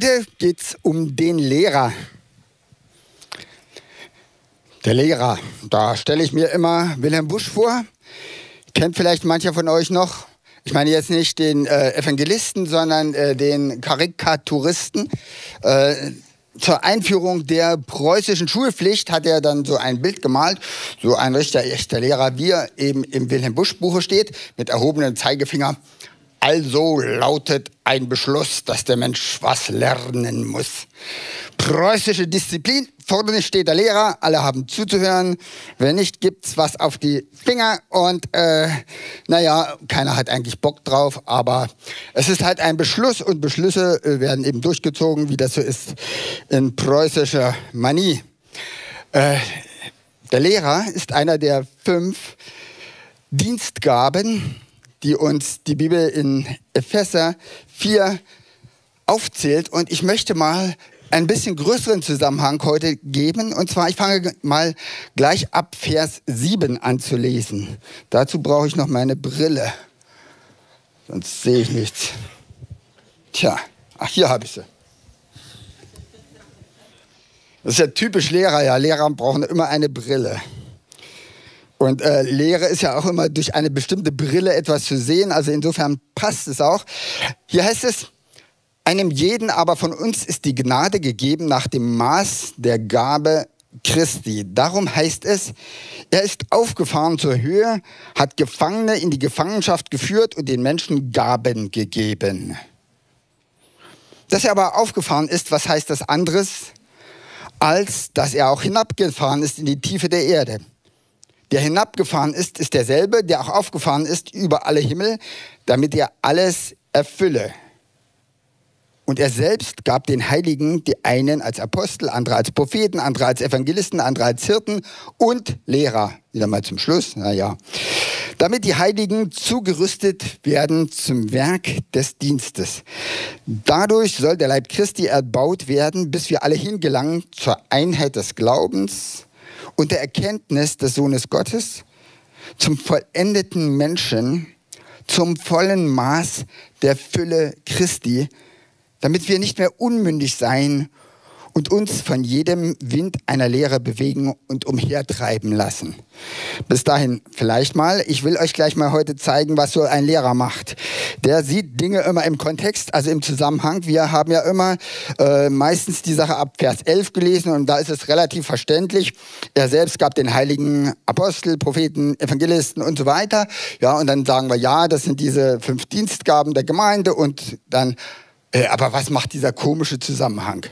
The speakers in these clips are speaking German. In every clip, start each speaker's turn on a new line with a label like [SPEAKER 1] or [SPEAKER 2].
[SPEAKER 1] Heute geht es um den Lehrer. Der Lehrer, da stelle ich mir immer Wilhelm Busch vor. Kennt vielleicht mancher von euch noch. Ich meine jetzt nicht den äh, Evangelisten, sondern äh, den Karikaturisten. Äh, zur Einführung der preußischen Schulpflicht hat er dann so ein Bild gemalt, so ein richtiger echter Lehrer, wie er eben im Wilhelm Busch Buche steht, mit erhobenem Zeigefinger. Also lautet ein Beschluss, dass der Mensch was lernen muss. Preußische Disziplin, vorne steht der Lehrer, alle haben zuzuhören. Wenn nicht, gibt's was auf die Finger und äh, naja, keiner hat eigentlich Bock drauf, aber es ist halt ein Beschluss und Beschlüsse äh, werden eben durchgezogen, wie das so ist in preußischer Manie. Äh, der Lehrer ist einer der fünf Dienstgaben, die uns die Bibel in Epheser 4 aufzählt. Und ich möchte mal ein bisschen größeren Zusammenhang heute geben. Und zwar, ich fange mal gleich ab Vers 7 an zu lesen. Dazu brauche ich noch meine Brille. Sonst sehe ich nichts. Tja, ach, hier habe ich sie. Das ist ja typisch Lehrer. Ja, Lehrer brauchen immer eine Brille. Und äh, Lehre ist ja auch immer durch eine bestimmte Brille etwas zu sehen. Also insofern passt es auch. Hier heißt es, einem jeden aber von uns ist die Gnade gegeben nach dem Maß der Gabe Christi. Darum heißt es, er ist aufgefahren zur Höhe, hat Gefangene in die Gefangenschaft geführt und den Menschen Gaben gegeben. Dass er aber aufgefahren ist, was heißt das anderes, als dass er auch hinabgefahren ist in die Tiefe der Erde der hinabgefahren ist, ist derselbe, der auch aufgefahren ist über alle Himmel, damit er alles erfülle. Und er selbst gab den Heiligen die einen als Apostel, andere als Propheten, andere als Evangelisten, andere als Hirten und Lehrer. Wieder mal zum Schluss, naja. Damit die Heiligen zugerüstet werden zum Werk des Dienstes. Dadurch soll der Leib Christi erbaut werden, bis wir alle hingelangen zur Einheit des Glaubens und der Erkenntnis des Sohnes Gottes zum vollendeten Menschen, zum vollen Maß der Fülle Christi, damit wir nicht mehr unmündig sein und uns von jedem Wind einer Lehre bewegen und umhertreiben lassen. Bis dahin vielleicht mal. Ich will euch gleich mal heute zeigen, was so ein Lehrer macht. Der sieht Dinge immer im Kontext, also im Zusammenhang. Wir haben ja immer äh, meistens die Sache ab Vers 11 gelesen und da ist es relativ verständlich. Er selbst gab den heiligen Apostel, Propheten, Evangelisten und so weiter. Ja, und dann sagen wir, ja, das sind diese fünf Dienstgaben der Gemeinde und dann, äh, aber was macht dieser komische Zusammenhang?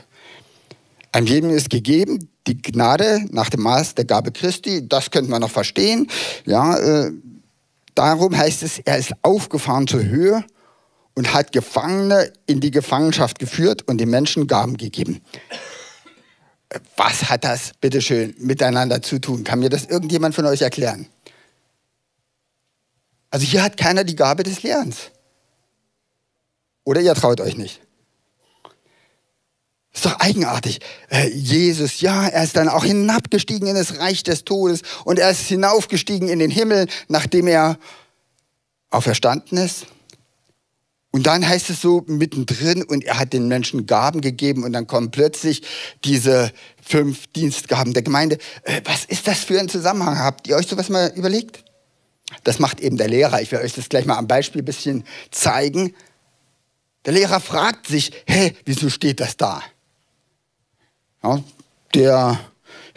[SPEAKER 1] Einem jedem ist gegeben die Gnade nach dem Maß der Gabe Christi. Das könnte man noch verstehen. Ja, äh, darum heißt es, er ist aufgefahren zur Höhe und hat Gefangene in die Gefangenschaft geführt und den Menschen Gaben gegeben. Was hat das, bitteschön, miteinander zu tun? Kann mir das irgendjemand von euch erklären? Also hier hat keiner die Gabe des Lernens. Oder ihr traut euch nicht. Ist doch eigenartig. Äh, Jesus, ja, er ist dann auch hinabgestiegen in das Reich des Todes und er ist hinaufgestiegen in den Himmel, nachdem er auferstanden ist. Und dann heißt es so mittendrin, und er hat den Menschen Gaben gegeben und dann kommen plötzlich diese fünf Dienstgaben der Gemeinde. Äh, was ist das für ein Zusammenhang? Habt ihr euch sowas mal überlegt? Das macht eben der Lehrer. Ich will euch das gleich mal am Beispiel ein bisschen zeigen. Der Lehrer fragt sich, hä, wieso steht das da? Ja, der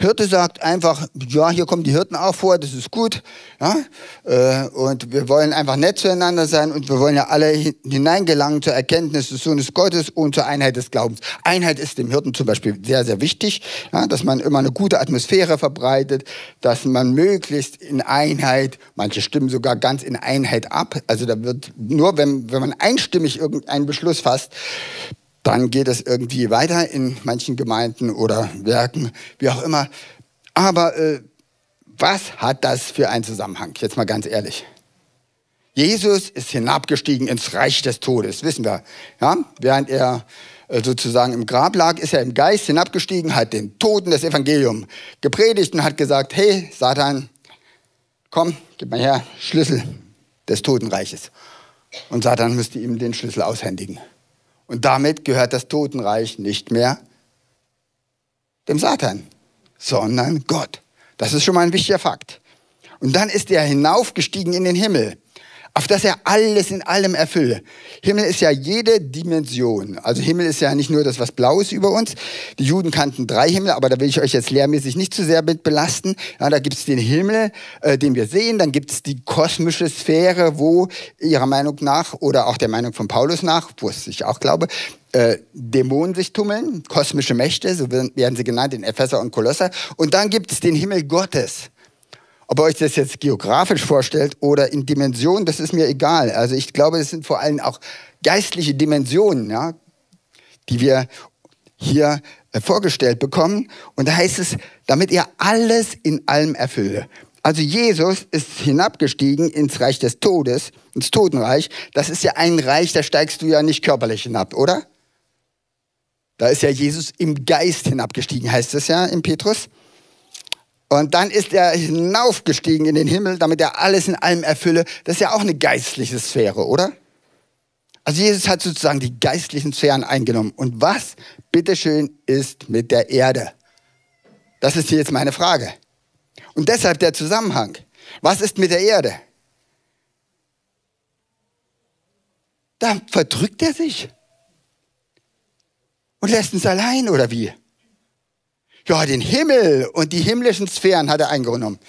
[SPEAKER 1] Hirte sagt einfach, ja, hier kommen die Hirten auch vor, das ist gut. Ja? Äh, und wir wollen einfach nett zueinander sein und wir wollen ja alle hineingelangen zur Erkenntnis des Sohnes Gottes und zur Einheit des Glaubens. Einheit ist dem Hirten zum Beispiel sehr, sehr wichtig, ja? dass man immer eine gute Atmosphäre verbreitet, dass man möglichst in Einheit, manche stimmen sogar ganz in Einheit ab. Also da wird nur, wenn, wenn man einstimmig irgendeinen Beschluss fasst, dann geht es irgendwie weiter in manchen Gemeinden oder Werken, wie auch immer. Aber äh, was hat das für einen Zusammenhang? Jetzt mal ganz ehrlich. Jesus ist hinabgestiegen ins Reich des Todes, wissen wir. Ja? Während er äh, sozusagen im Grab lag, ist er im Geist hinabgestiegen, hat den Toten das Evangelium gepredigt und hat gesagt, hey Satan, komm, gib mal her, Schlüssel des Totenreiches. Und Satan müsste ihm den Schlüssel aushändigen. Und damit gehört das Totenreich nicht mehr dem Satan, sondern Gott. Das ist schon mal ein wichtiger Fakt. Und dann ist er hinaufgestiegen in den Himmel auf dass er alles in allem erfülle. Himmel ist ja jede Dimension. Also Himmel ist ja nicht nur das, was blau ist über uns. Die Juden kannten drei Himmel, aber da will ich euch jetzt lehrmäßig nicht zu sehr mit belasten. Ja, da gibt es den Himmel, äh, den wir sehen. Dann gibt es die kosmische Sphäre, wo ihrer Meinung nach oder auch der Meinung von Paulus nach, wo es ich auch glaube, äh, Dämonen sich tummeln, kosmische Mächte, so werden sie genannt in Epheser und Kolosser. Und dann gibt es den Himmel Gottes. Ob ihr euch das jetzt geografisch vorstellt oder in Dimensionen, das ist mir egal. Also ich glaube, es sind vor allem auch geistliche Dimensionen, ja, die wir hier äh, vorgestellt bekommen. Und da heißt es, damit er alles in allem erfülle. Also Jesus ist hinabgestiegen ins Reich des Todes, ins Totenreich. Das ist ja ein Reich, da steigst du ja nicht körperlich hinab, oder? Da ist ja Jesus im Geist hinabgestiegen, heißt es ja im Petrus. Und dann ist er hinaufgestiegen in den Himmel, damit er alles in allem erfülle. Das ist ja auch eine geistliche Sphäre, oder? Also Jesus hat sozusagen die geistlichen Sphären eingenommen. Und was, bitteschön, ist mit der Erde? Das ist hier jetzt meine Frage. Und deshalb der Zusammenhang. Was ist mit der Erde? Da verdrückt er sich und lässt uns allein, oder wie? Ja, den Himmel und die himmlischen Sphären hat er eingenommen.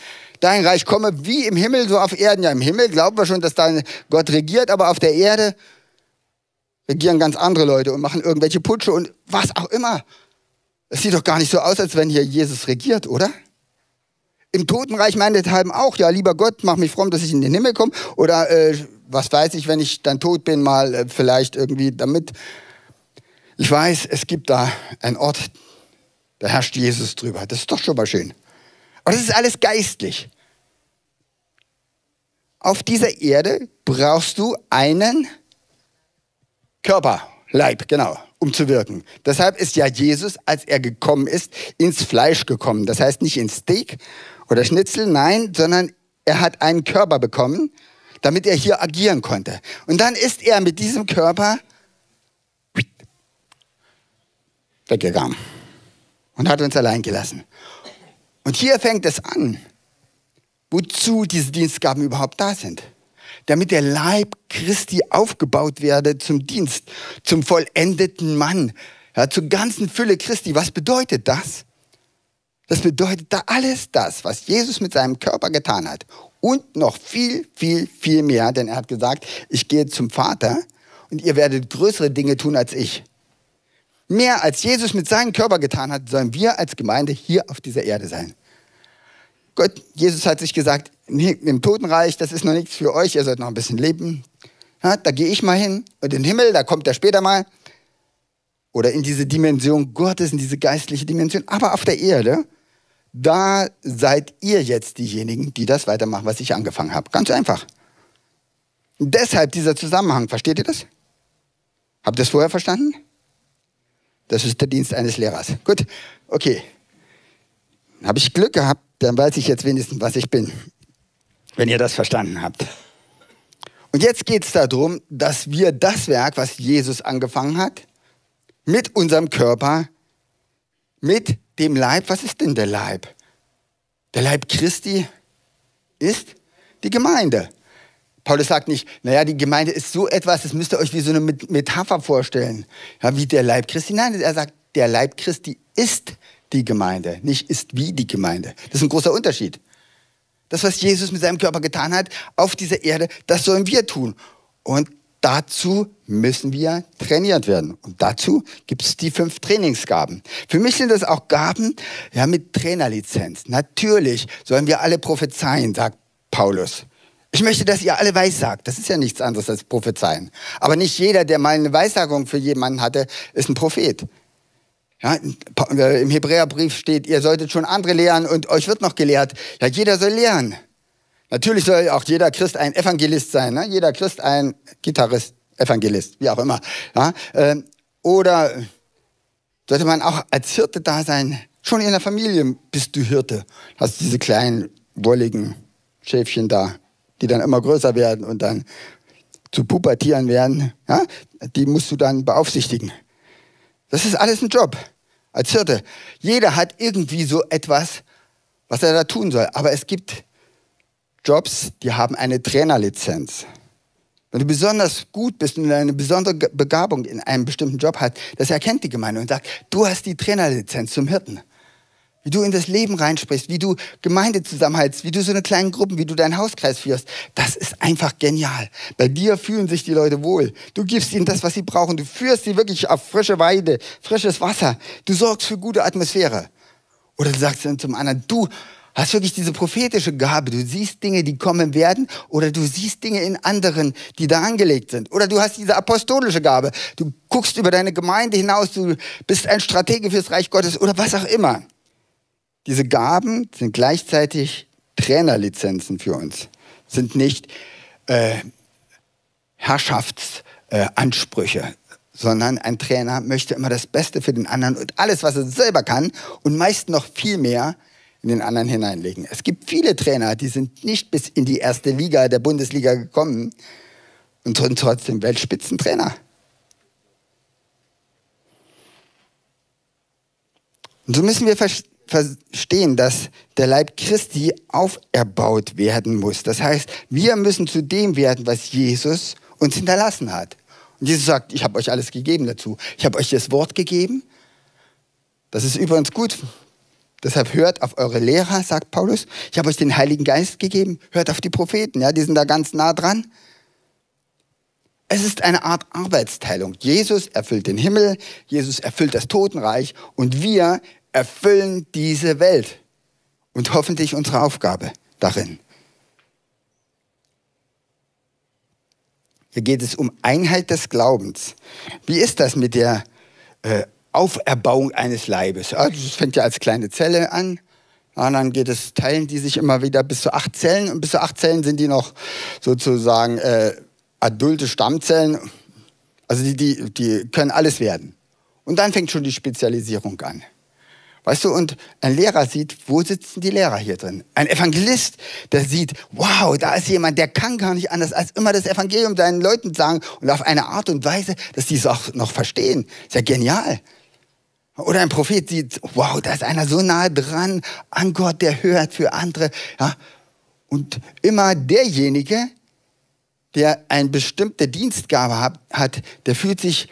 [SPEAKER 1] Dein Reich komme wie im Himmel, so auf Erden. Ja, im Himmel glauben wir schon, dass da Gott regiert, aber auf der Erde regieren ganz andere Leute und machen irgendwelche Putsche und was auch immer. Es sieht doch gar nicht so aus, als wenn hier Jesus regiert, oder? Im Totenreich meinethalben auch, ja, lieber Gott, mach mich fromm, dass ich in den Himmel komme. Oder äh, was weiß ich, wenn ich dann tot bin, mal äh, vielleicht irgendwie damit. Ich weiß, es gibt da einen Ort, da herrscht Jesus drüber. Das ist doch schon mal schön. Aber das ist alles geistlich. Auf dieser Erde brauchst du einen Körper, Leib, genau, um zu wirken. Deshalb ist ja Jesus, als er gekommen ist, ins Fleisch gekommen. Das heißt nicht ins Steak oder Schnitzel, nein, sondern er hat einen Körper bekommen, damit er hier agieren konnte. Und dann ist er mit diesem Körper weggegangen und hat uns allein gelassen. Und hier fängt es an, wozu diese Dienstgaben überhaupt da sind. Damit der Leib Christi aufgebaut werde zum Dienst, zum vollendeten Mann, ja, zur ganzen Fülle Christi. Was bedeutet das? Das bedeutet da alles das, was Jesus mit seinem Körper getan hat und noch viel, viel, viel mehr, denn er hat gesagt, ich gehe zum Vater und ihr werdet größere Dinge tun als ich. Mehr als Jesus mit seinem Körper getan hat, sollen wir als Gemeinde hier auf dieser Erde sein. Gott, Jesus hat sich gesagt, im Totenreich, das ist noch nichts für euch, ihr sollt noch ein bisschen leben. Ja, da gehe ich mal hin und in den Himmel, da kommt er später mal. Oder in diese Dimension Gottes, in diese geistliche Dimension. Aber auf der Erde, da seid ihr jetzt diejenigen, die das weitermachen, was ich angefangen habe. Ganz einfach. Deshalb dieser Zusammenhang, versteht ihr das? Habt ihr das vorher verstanden? Das ist der Dienst eines Lehrers. Gut, okay. Habe ich Glück gehabt, dann weiß ich jetzt wenigstens, was ich bin, wenn ihr das verstanden habt. Und jetzt geht es darum, dass wir das Werk, was Jesus angefangen hat, mit unserem Körper, mit dem Leib, was ist denn der Leib? Der Leib Christi ist die Gemeinde. Paulus sagt nicht, naja, die Gemeinde ist so etwas, das müsst ihr euch wie so eine Metapher vorstellen, ja, wie der Leib Christi. Nein, er sagt, der Leib Christi ist die Gemeinde, nicht ist wie die Gemeinde. Das ist ein großer Unterschied. Das, was Jesus mit seinem Körper getan hat auf dieser Erde, das sollen wir tun. Und dazu müssen wir trainiert werden. Und dazu gibt es die fünf Trainingsgaben. Für mich sind das auch Gaben ja, mit Trainerlizenz. Natürlich sollen wir alle prophezeien, sagt Paulus. Ich möchte, dass ihr alle weissagt. Das ist ja nichts anderes als Prophezeien. Aber nicht jeder, der mal eine Weissagung für jemanden hatte, ist ein Prophet. Ja, Im Hebräerbrief steht, ihr solltet schon andere lehren und euch wird noch gelehrt. Ja, jeder soll lehren. Natürlich soll auch jeder Christ ein Evangelist sein. Ne? Jeder Christ ein Gitarrist, Evangelist, wie auch immer. Ja? Ähm, oder sollte man auch als Hirte da sein? Schon in der Familie bist du Hirte. Hast diese kleinen, wolligen Schäfchen da die dann immer größer werden und dann zu pubertieren werden, ja, die musst du dann beaufsichtigen. Das ist alles ein Job als Hirte. Jeder hat irgendwie so etwas, was er da tun soll. Aber es gibt Jobs, die haben eine Trainerlizenz. Wenn du besonders gut bist und eine besondere Begabung in einem bestimmten Job hast, das erkennt die Gemeinde und sagt, du hast die Trainerlizenz zum Hirten. Wie du in das Leben reinsprichst, wie du Gemeinde zusammenhältst, wie du so eine kleine Gruppen, wie du deinen Hauskreis führst, das ist einfach genial. Bei dir fühlen sich die Leute wohl. Du gibst ihnen das, was sie brauchen. Du führst sie wirklich auf frische Weide, frisches Wasser. Du sorgst für gute Atmosphäre. Oder du sagst dann zum anderen, du hast wirklich diese prophetische Gabe. Du siehst Dinge, die kommen werden, oder du siehst Dinge in anderen, die da angelegt sind. Oder du hast diese apostolische Gabe. Du guckst über deine Gemeinde hinaus, du bist ein Stratege fürs Reich Gottes oder was auch immer. Diese Gaben sind gleichzeitig Trainerlizenzen für uns, sind nicht äh, Herrschaftsansprüche, äh, sondern ein Trainer möchte immer das Beste für den anderen und alles, was er selber kann und meist noch viel mehr in den anderen hineinlegen. Es gibt viele Trainer, die sind nicht bis in die erste Liga der Bundesliga gekommen und sind trotzdem Weltspitzentrainer. Und so müssen wir verstehen, dass der Leib Christi auferbaut werden muss. Das heißt, wir müssen zu dem werden, was Jesus uns hinterlassen hat. Und Jesus sagt, ich habe euch alles gegeben dazu. Ich habe euch das Wort gegeben. Das ist übrigens gut Deshalb hört auf eure Lehrer, sagt Paulus. Ich habe euch den Heiligen Geist gegeben. Hört auf die Propheten, ja, die sind da ganz nah dran. Es ist eine Art Arbeitsteilung. Jesus erfüllt den Himmel, Jesus erfüllt das Totenreich und wir erfüllen diese Welt und hoffentlich unsere Aufgabe darin. Hier geht es um Einheit des Glaubens. Wie ist das mit der äh, Auferbauung eines Leibes. Also das fängt ja als kleine Zelle an. Und dann geht es, teilen die sich immer wieder bis zu acht Zellen. Und bis zu acht Zellen sind die noch sozusagen äh, adulte Stammzellen. Also die, die, die können alles werden. Und dann fängt schon die Spezialisierung an. Weißt du, und ein Lehrer sieht, wo sitzen die Lehrer hier drin? Ein Evangelist, der sieht, wow, da ist jemand, der kann gar nicht anders als immer das Evangelium seinen Leuten sagen und auf eine Art und Weise, dass die es auch noch verstehen. Ist ja genial. Oder ein Prophet sieht, wow, da ist einer so nah dran an Gott, der hört für andere. Ja? Und immer derjenige, der eine bestimmte Dienstgabe hat, hat, der fühlt sich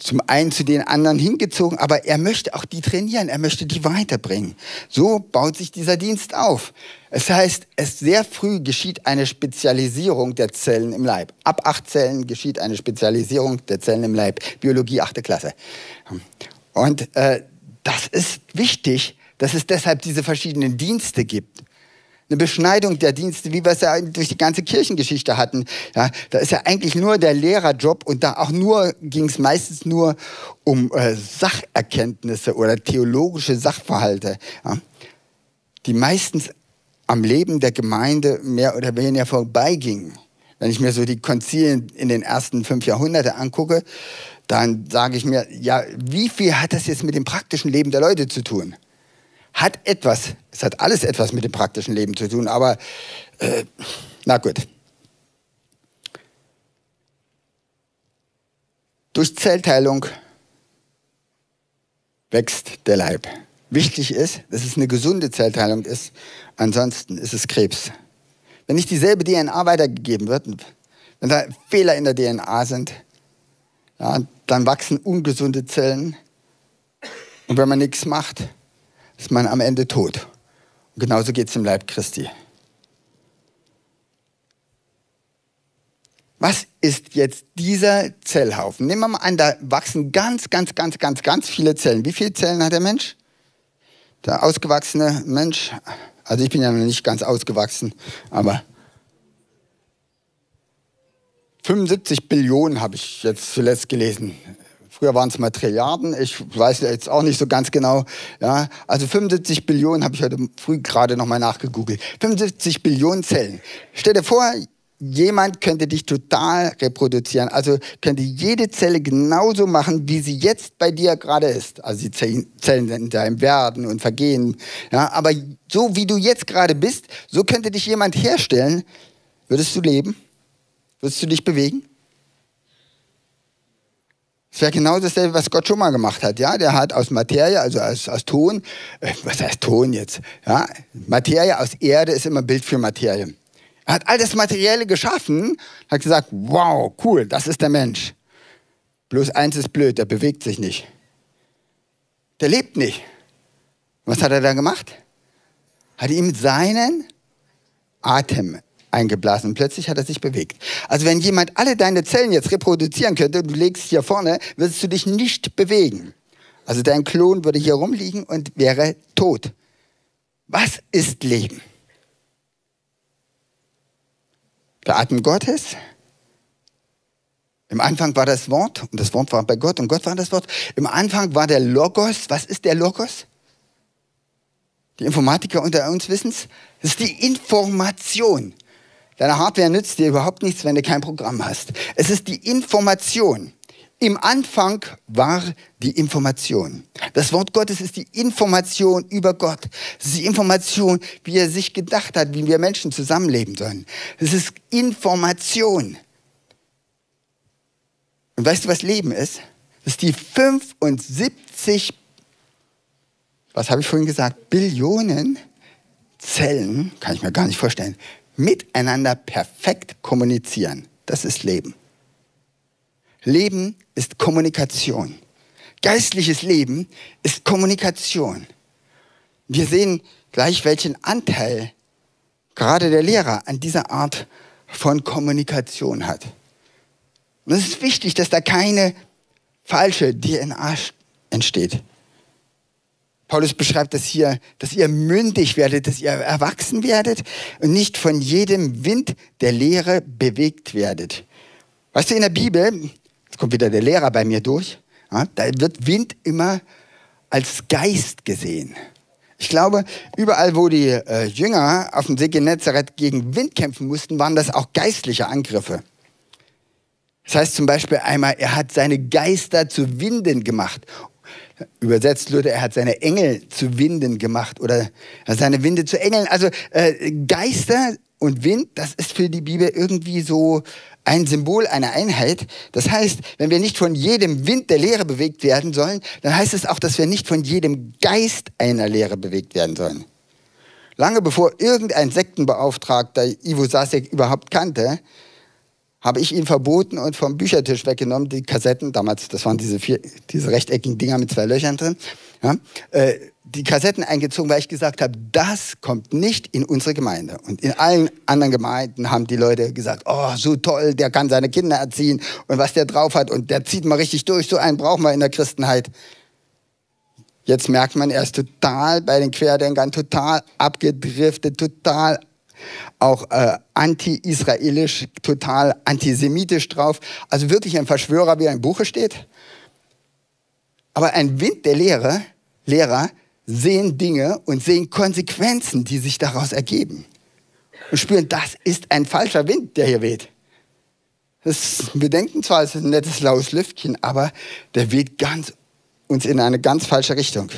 [SPEAKER 1] zum einen zu den anderen hingezogen, aber er möchte auch die trainieren, er möchte die weiterbringen. So baut sich dieser Dienst auf. Es heißt, es sehr früh geschieht eine Spezialisierung der Zellen im Leib. Ab acht Zellen geschieht eine Spezialisierung der Zellen im Leib. Biologie achte Klasse. Und äh, das ist wichtig, dass es deshalb diese verschiedenen Dienste gibt. Eine Beschneidung der Dienste, wie wir es ja durch die ganze Kirchengeschichte hatten. Ja, da ist ja eigentlich nur der Lehrerjob und da auch nur ging es meistens nur um äh, Sacherkenntnisse oder theologische Sachverhalte, ja, die meistens am Leben der Gemeinde mehr oder weniger vorbeigingen. Wenn ich mir so die Konzilien in den ersten fünf Jahrhunderten angucke, dann sage ich mir, ja, wie viel hat das jetzt mit dem praktischen Leben der Leute zu tun? Hat etwas, es hat alles etwas mit dem praktischen Leben zu tun, aber äh, na gut. Durch Zellteilung wächst der Leib. Wichtig ist, dass es eine gesunde Zellteilung ist, ansonsten ist es Krebs. Wenn nicht dieselbe DNA weitergegeben wird, wenn da Fehler in der DNA sind, ja, dann wachsen ungesunde Zellen. Und wenn man nichts macht, ist man am Ende tot. Und genauso geht es im Leib Christi. Was ist jetzt dieser Zellhaufen? Nehmen wir mal an, da wachsen ganz, ganz, ganz, ganz, ganz viele Zellen. Wie viele Zellen hat der Mensch? Der ausgewachsene Mensch. Also ich bin ja noch nicht ganz ausgewachsen, aber 75 Billionen habe ich jetzt zuletzt gelesen. Früher waren es mal Trilliarden, ich weiß jetzt auch nicht so ganz genau. Ja, also 75 Billionen habe ich heute früh gerade nochmal nachgegoogelt. 75 Billionen Zellen. Stell dir vor, jemand könnte dich total reproduzieren. Also könnte jede Zelle genauso machen, wie sie jetzt bei dir gerade ist. Also die Zellen in deinem Werden und Vergehen. Ja, aber so wie du jetzt gerade bist, so könnte dich jemand herstellen. Würdest du leben? Würdest du dich bewegen? Das wäre genau dasselbe, was Gott schon mal gemacht hat. Ja, der hat aus Materie, also aus, aus Ton, äh, was heißt Ton jetzt? Ja, Materie aus Erde ist immer Bild für Materie. Er hat all das Materielle geschaffen, hat gesagt, wow, cool, das ist der Mensch. Bloß eins ist blöd, der bewegt sich nicht. Der lebt nicht. Was hat er da gemacht? Hat ihm seinen Atem eingeblasen und plötzlich hat er sich bewegt. Also wenn jemand alle deine Zellen jetzt reproduzieren könnte, du legst hier vorne, würdest du dich nicht bewegen. Also dein Klon würde hier rumliegen und wäre tot. Was ist Leben? Der Atem Gottes. Im Anfang war das Wort und das Wort war bei Gott und Gott war das Wort. Im Anfang war der Logos. Was ist der Logos? Die Informatiker unter uns wissen es. Das ist die Information. Deine Hardware nützt dir überhaupt nichts, wenn du kein Programm hast. Es ist die Information. Im Anfang war die Information. Das Wort Gottes ist die Information über Gott. Es ist die Information, wie er sich gedacht hat, wie wir Menschen zusammenleben sollen. Es ist Information. Und weißt du, was Leben ist? Das ist die 75, was habe ich vorhin gesagt, Billionen Zellen, kann ich mir gar nicht vorstellen, miteinander perfekt kommunizieren. Das ist Leben. Leben ist Kommunikation. Geistliches Leben ist Kommunikation. Wir sehen gleich, welchen Anteil gerade der Lehrer an dieser Art von Kommunikation hat. Und es ist wichtig, dass da keine falsche DNA entsteht. Paulus beschreibt das hier, dass ihr mündig werdet, dass ihr erwachsen werdet und nicht von jedem Wind der Lehre bewegt werdet. Weißt du, in der Bibel, jetzt kommt wieder der Lehrer bei mir durch, ja, da wird Wind immer als Geist gesehen. Ich glaube, überall, wo die äh, Jünger auf dem See Genezareth gegen Wind kämpfen mussten, waren das auch geistliche Angriffe. Das heißt zum Beispiel einmal, er hat seine Geister zu Winden gemacht Übersetzt Luther, er hat seine Engel zu Winden gemacht oder seine Winde zu Engeln. Also äh, Geister und Wind, das ist für die Bibel irgendwie so ein Symbol einer Einheit. Das heißt, wenn wir nicht von jedem Wind der Lehre bewegt werden sollen, dann heißt es auch, dass wir nicht von jedem Geist einer Lehre bewegt werden sollen. Lange bevor irgendein Sektenbeauftragter Ivo Sasek überhaupt kannte, habe ich ihn verboten und vom Büchertisch weggenommen, die Kassetten, damals, das waren diese, vier, diese rechteckigen Dinger mit zwei Löchern drin, ja, äh, die Kassetten eingezogen, weil ich gesagt habe, das kommt nicht in unsere Gemeinde. Und in allen anderen Gemeinden haben die Leute gesagt, oh, so toll, der kann seine Kinder erziehen und was der drauf hat und der zieht mal richtig durch, so einen brauchen wir in der Christenheit. Jetzt merkt man, er ist total bei den Querdenkern, total abgedriftet, total auch äh, anti-israelisch, total antisemitisch drauf. Also wirklich ein Verschwörer, wie er im Buche steht. Aber ein Wind der Lehre, Lehrer sehen Dinge und sehen Konsequenzen, die sich daraus ergeben. Und spüren, das ist ein falscher Wind, der hier weht. Das, wir denken zwar, es ist ein nettes laues Lüftchen, aber der weht ganz, uns in eine ganz falsche Richtung.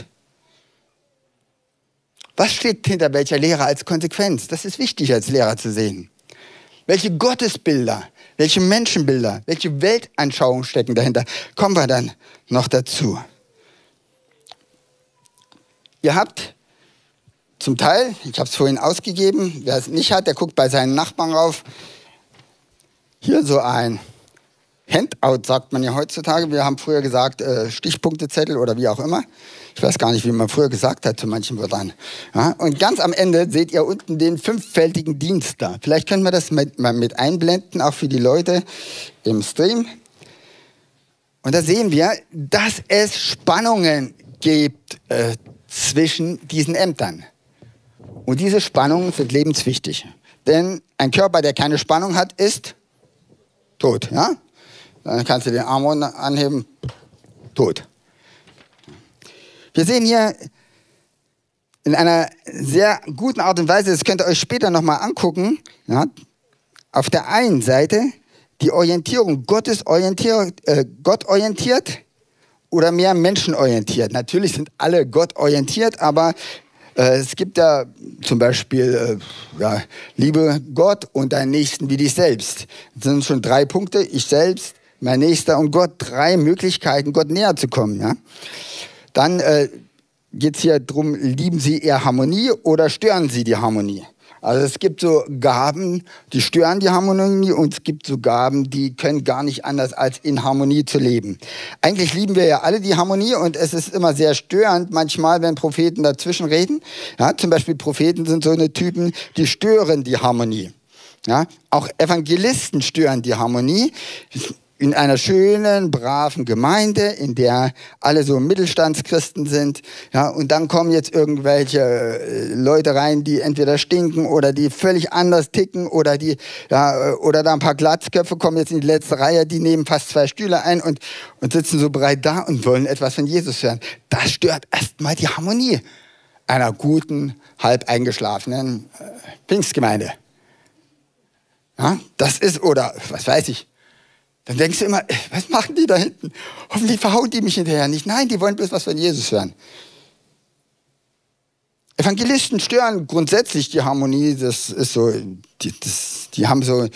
[SPEAKER 1] Was steht hinter welcher Lehre als Konsequenz? Das ist wichtig als Lehrer zu sehen. Welche Gottesbilder, welche Menschenbilder, welche Weltanschauungen stecken dahinter? Kommen wir dann noch dazu. Ihr habt zum Teil, ich habe es vorhin ausgegeben, wer es nicht hat, der guckt bei seinen Nachbarn rauf. Hier so ein Handout, sagt man ja heutzutage. Wir haben früher gesagt äh, Stichpunktezettel oder wie auch immer. Ich weiß gar nicht, wie man früher gesagt hat zu manchen Wörtern. Ja, und ganz am Ende seht ihr unten den fünffältigen Dienst da. Vielleicht können wir das mit, mal mit einblenden, auch für die Leute im Stream. Und da sehen wir, dass es Spannungen gibt äh, zwischen diesen Ämtern. Und diese Spannungen sind lebenswichtig. Denn ein Körper, der keine Spannung hat, ist tot. Ja? Dann kannst du den Arm anheben, tot. Wir sehen hier in einer sehr guten Art und Weise, das könnt ihr euch später nochmal angucken, ja, auf der einen Seite die Orientierung, Gottes orientiert, äh, Gott orientiert oder mehr menschenorientiert. Natürlich sind alle Gott orientiert, aber äh, es gibt ja zum Beispiel, äh, ja, liebe Gott und deinen Nächsten wie dich selbst. Das sind schon drei Punkte. Ich selbst, mein Nächster und Gott. Drei Möglichkeiten, Gott näher zu kommen. Ja? Dann äh, geht es hier darum, lieben Sie eher Harmonie oder stören Sie die Harmonie? Also es gibt so Gaben, die stören die Harmonie und es gibt so Gaben, die können gar nicht anders als in Harmonie zu leben. Eigentlich lieben wir ja alle die Harmonie und es ist immer sehr störend manchmal, wenn Propheten dazwischen reden. Ja, zum Beispiel Propheten sind so eine Typen, die stören die Harmonie. Ja, auch Evangelisten stören die Harmonie in einer schönen, braven Gemeinde, in der alle so Mittelstandschristen sind. Ja, und dann kommen jetzt irgendwelche äh, Leute rein, die entweder stinken oder die völlig anders ticken oder die, ja, äh, oder da ein paar Glatzköpfe kommen jetzt in die letzte Reihe, die nehmen fast zwei Stühle ein und, und sitzen so breit da und wollen etwas von Jesus hören. Das stört erstmal die Harmonie einer guten, halb eingeschlafenen äh, Pfingstgemeinde. Ja, das ist, oder was weiß ich, dann denkst du immer, was machen die da hinten? Hoffentlich verhauen die mich hinterher nicht. Nein, die wollen bloß was von Jesus hören. Evangelisten stören grundsätzlich die Harmonie. Das ist so, die, das, die haben so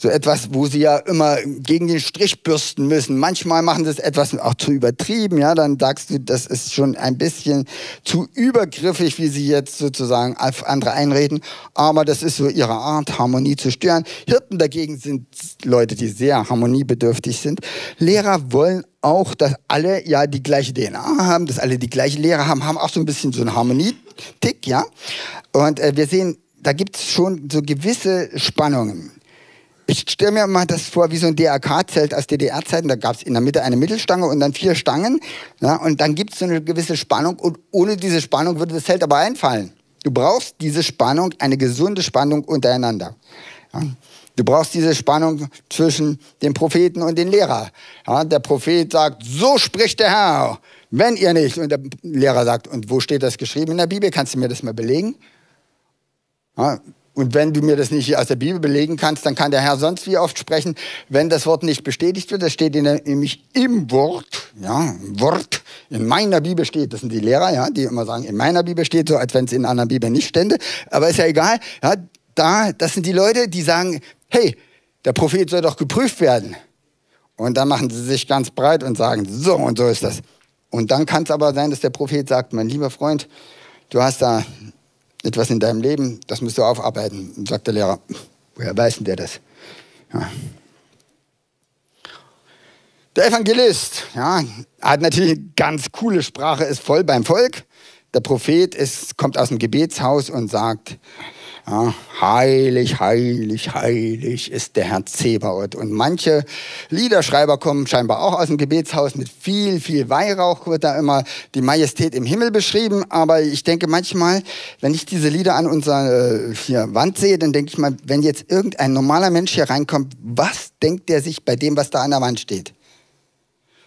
[SPEAKER 1] so etwas, wo sie ja immer gegen den Strich bürsten müssen. Manchmal machen sie es etwas auch zu übertrieben, ja, dann sagst du, das ist schon ein bisschen zu übergriffig, wie sie jetzt sozusagen auf andere einreden, aber das ist so ihre Art, Harmonie zu stören. Hirten dagegen sind Leute, die sehr harmoniebedürftig sind. Lehrer wollen auch, dass alle ja die gleiche DNA haben, dass alle die gleiche Lehre haben, haben auch so ein bisschen so einen Harmonietick, ja. Und äh, wir sehen, da gibt es schon so gewisse Spannungen. Ich stelle mir mal das vor wie so ein DRK-Zelt aus DDR-Zeiten. Da gab es in der Mitte eine Mittelstange und dann vier Stangen. Ja, und dann gibt es so eine gewisse Spannung. Und ohne diese Spannung würde das Zelt aber einfallen. Du brauchst diese Spannung, eine gesunde Spannung untereinander. Ja. Du brauchst diese Spannung zwischen dem Propheten und dem Lehrer. Ja, der Prophet sagt, so spricht der Herr, wenn ihr nicht. Und der Lehrer sagt, und wo steht das geschrieben in der Bibel? Kannst du mir das mal belegen? Ja, und wenn du mir das nicht aus der Bibel belegen kannst, dann kann der Herr sonst wie oft sprechen, wenn das Wort nicht bestätigt wird. Das steht nämlich im Wort, ja, Wort. In meiner Bibel steht, das sind die Lehrer, ja, die immer sagen, in meiner Bibel steht, so als wenn es in anderen Bibeln nicht stände. Aber ist ja egal. Ja, da, das sind die Leute, die sagen, hey, der Prophet soll doch geprüft werden. Und dann machen sie sich ganz breit und sagen, so und so ist das. Und dann kann es aber sein, dass der Prophet sagt, mein lieber Freund, du hast da etwas in deinem Leben, das musst du aufarbeiten. Und sagt der Lehrer, woher weiß denn der das? Ja. Der Evangelist ja, hat natürlich eine ganz coole Sprache, ist voll beim Volk. Der Prophet ist, kommt aus dem Gebetshaus und sagt, ja, heilig, heilig, heilig ist der Herr Zebaoth. Und manche Liederschreiber kommen scheinbar auch aus dem Gebetshaus mit viel, viel Weihrauch, wird da immer die Majestät im Himmel beschrieben. Aber ich denke manchmal, wenn ich diese Lieder an unserer äh, hier, Wand sehe, dann denke ich mal, wenn jetzt irgendein normaler Mensch hier reinkommt, was denkt der sich bei dem, was da an der Wand steht?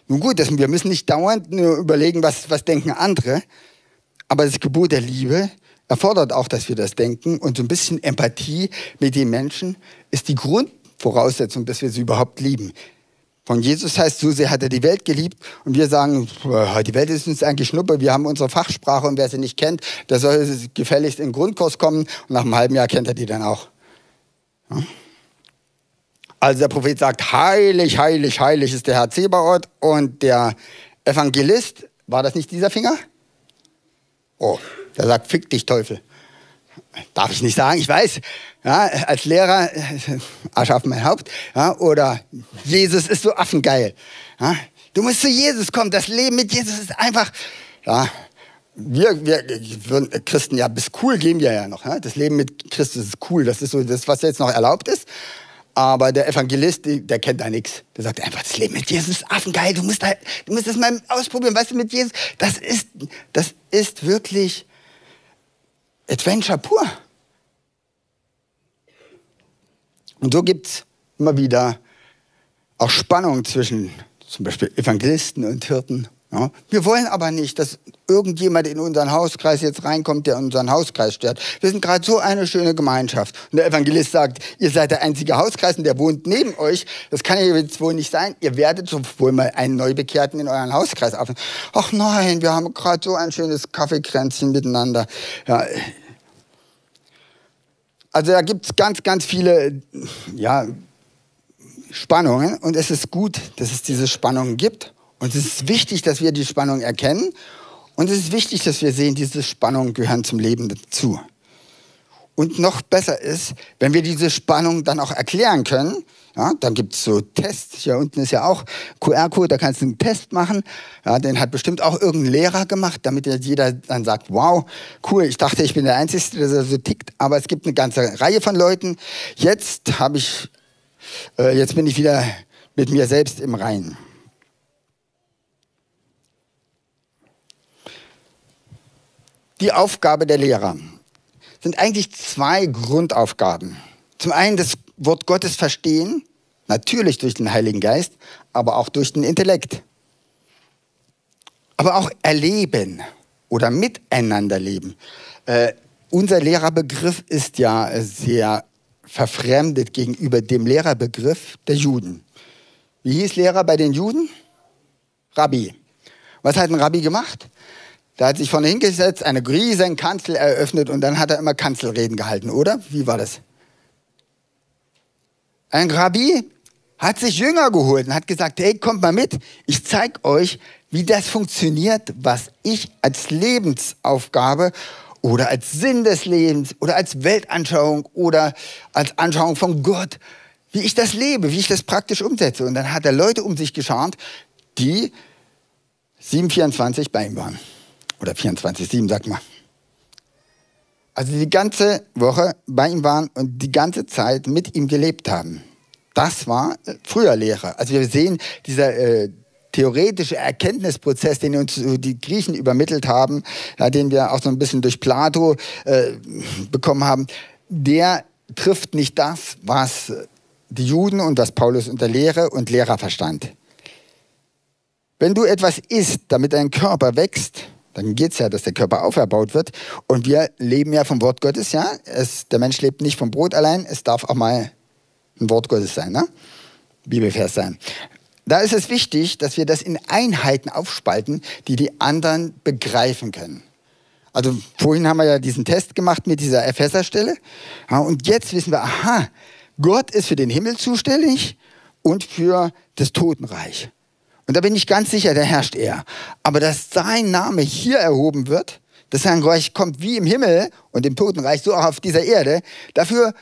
[SPEAKER 1] Nun gut, das, wir müssen nicht dauernd nur überlegen, was, was denken andere. Aber das Gebot der Liebe erfordert auch, dass wir das denken. Und so ein bisschen Empathie mit den Menschen ist die Grundvoraussetzung, dass wir sie überhaupt lieben. Von Jesus heißt, so sehr hat er die Welt geliebt. Und wir sagen, die Welt ist uns eigentlich Schnuppe, wir haben unsere Fachsprache und wer sie nicht kennt, der soll gefälligst in den Grundkurs kommen und nach einem halben Jahr kennt er die dann auch. Also der Prophet sagt, heilig, heilig, heilig ist der Herr Zebaoth und der Evangelist, war das nicht dieser Finger? Oh, der sagt, fick dich, Teufel. Darf ich nicht sagen, ich weiß. Ja, als Lehrer, Arsch auf mein Haupt. Ja, oder Jesus ist so affengeil. Ja, du musst zu Jesus kommen. Das Leben mit Jesus ist einfach. Ja, wir, wir Christen, ja, bis cool gehen wir ja noch. Ja? Das Leben mit Christus ist cool. Das ist so das, was jetzt noch erlaubt ist. Aber der Evangelist, der kennt da nichts. Der sagt einfach, das Leben mit Jesus ist affengeil. Du musst, da, du musst das mal ausprobieren. Weißt du, mit Jesus, das ist, das ist wirklich Adventure pur. Und so gibt es immer wieder auch Spannung zwischen zum Beispiel Evangelisten und Hirten. Ja. Wir wollen aber nicht, dass irgendjemand in unseren Hauskreis jetzt reinkommt, der unseren Hauskreis stört. Wir sind gerade so eine schöne Gemeinschaft. Und der Evangelist sagt, ihr seid der einzige Hauskreis und der wohnt neben euch. Das kann ja jetzt wohl nicht sein. Ihr werdet so wohl mal einen Neubekehrten in euren Hauskreis aufnehmen. Ach nein, wir haben gerade so ein schönes Kaffeekränzchen miteinander. Ja, also da gibt es ganz, ganz viele ja, Spannungen und es ist gut, dass es diese Spannungen gibt. Und es ist wichtig, dass wir die Spannung erkennen. Und es ist wichtig, dass wir sehen, diese Spannungen gehören zum Leben dazu. Und noch besser ist, wenn wir diese Spannung dann auch erklären können. Ja, dann gibt es so Tests. Hier unten ist ja auch QR-Code, da kannst du einen Test machen. Ja, den hat bestimmt auch irgendein Lehrer gemacht, damit jeder dann sagt, wow, cool, ich dachte, ich bin der Einzige, der so tickt. Aber es gibt eine ganze Reihe von Leuten. Jetzt habe ich, äh, jetzt bin ich wieder mit mir selbst im Reinen. Die Aufgabe der Lehrer sind eigentlich zwei Grundaufgaben. Zum einen das Wort Gottes verstehen, natürlich durch den Heiligen Geist, aber auch durch den Intellekt. Aber auch erleben oder miteinander leben. Äh, unser Lehrerbegriff ist ja sehr verfremdet gegenüber dem Lehrerbegriff der Juden. Wie hieß Lehrer bei den Juden? Rabbi. Was hat ein Rabbi gemacht? Da hat sich vorne hingesetzt, eine riesen Kanzel eröffnet und dann hat er immer Kanzelreden gehalten, oder? Wie war das? Ein Rabbi hat sich Jünger geholt und hat gesagt, hey, kommt mal mit, ich zeige euch, wie das funktioniert, was ich als Lebensaufgabe oder als Sinn des Lebens oder als Weltanschauung oder als Anschauung von Gott, wie ich das lebe, wie ich das praktisch umsetze. Und dann hat er Leute um sich geschart, die 724 bei ihm waren. Oder 24-7, sag mal. Also die ganze Woche bei ihm waren und die ganze Zeit mit ihm gelebt haben. Das war äh, früher Lehre. Also wir sehen, dieser äh, theoretische Erkenntnisprozess, den uns die Griechen übermittelt haben, ja, den wir auch so ein bisschen durch Plato äh, bekommen haben, der trifft nicht das, was die Juden und was Paulus unter Lehre und Lehrer verstand. Wenn du etwas isst, damit dein Körper wächst, dann geht es ja, dass der Körper auferbaut wird. Und wir leben ja vom Wort Gottes, ja. Es, der Mensch lebt nicht vom Brot allein, es darf auch mal ein Wort Gottes sein, ne? Bibelvers sein. Da ist es wichtig, dass wir das in Einheiten aufspalten, die die anderen begreifen können. Also vorhin haben wir ja diesen Test gemacht mit dieser Epheserstelle. Ja, und jetzt wissen wir, aha, Gott ist für den Himmel zuständig und für das Totenreich. Und da bin ich ganz sicher, da herrscht er. Aber dass sein Name hier erhoben wird, dass sein Reich kommt wie im Himmel und im Totenreich, so auch auf dieser Erde, dafür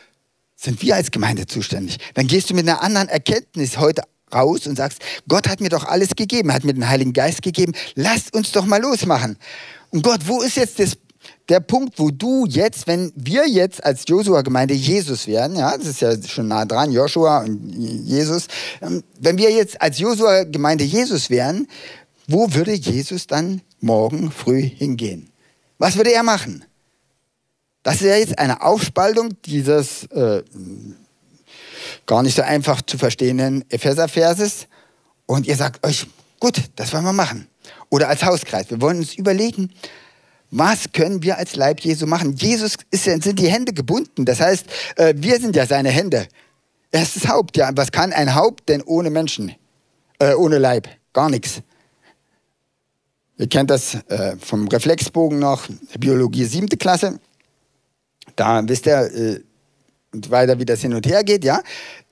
[SPEAKER 1] sind wir als Gemeinde zuständig. Dann gehst du mit einer anderen Erkenntnis heute raus und sagst, Gott hat mir doch alles gegeben, hat mir den Heiligen Geist gegeben, lasst uns doch mal losmachen. Und Gott, wo ist jetzt das der Punkt, wo du jetzt, wenn wir jetzt als Josua-Gemeinde Jesus werden, ja, das ist ja schon nah dran, Joshua und Jesus, ähm, wenn wir jetzt als Josua-Gemeinde Jesus wären, wo würde Jesus dann morgen früh hingehen? Was würde er machen? Das ist ja jetzt eine Aufspaltung dieses äh, gar nicht so einfach zu verstehenden Epheser-Verses. Und ihr sagt euch, gut, das wollen wir machen. Oder als Hauskreis. Wir wollen uns überlegen, was können wir als Leib Jesu machen? Jesus ist, sind die Hände gebunden. Das heißt, äh, wir sind ja seine Hände. Er ist das Haupt. Ja, was kann ein Haupt denn ohne Menschen? Äh, ohne Leib? Gar nichts. Ihr kennt das äh, vom Reflexbogen noch, Biologie siebte Klasse. Da wisst ihr äh, und weiter, wie das hin und her geht, ja.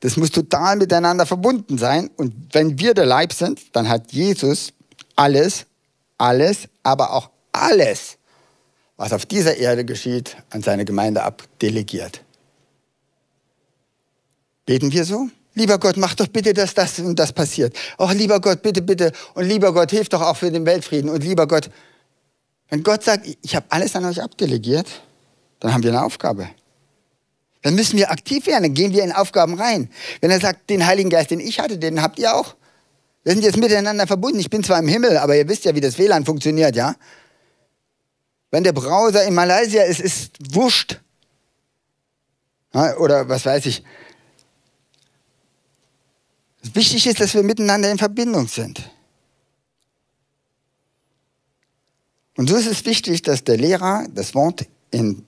[SPEAKER 1] Das muss total miteinander verbunden sein. Und wenn wir der Leib sind, dann hat Jesus alles, alles, aber auch alles was auf dieser Erde geschieht, an seine Gemeinde abdelegiert. Beten wir so? Lieber Gott, mach doch bitte, dass das und das passiert. Oh, lieber Gott, bitte, bitte. Und lieber Gott, hilf doch auch für den Weltfrieden. Und lieber Gott, wenn Gott sagt, ich habe alles an euch abdelegiert, dann haben wir eine Aufgabe. Dann müssen wir aktiv werden, dann gehen wir in Aufgaben rein. Wenn er sagt, den Heiligen Geist, den ich hatte, den habt ihr auch. Wir sind jetzt miteinander verbunden. Ich bin zwar im Himmel, aber ihr wisst ja, wie das WLAN funktioniert, ja? Wenn der Browser in Malaysia ist, ist wurscht. Oder was weiß ich. Wichtig ist, dass wir miteinander in Verbindung sind. Und so ist es wichtig, dass der Lehrer das Wort in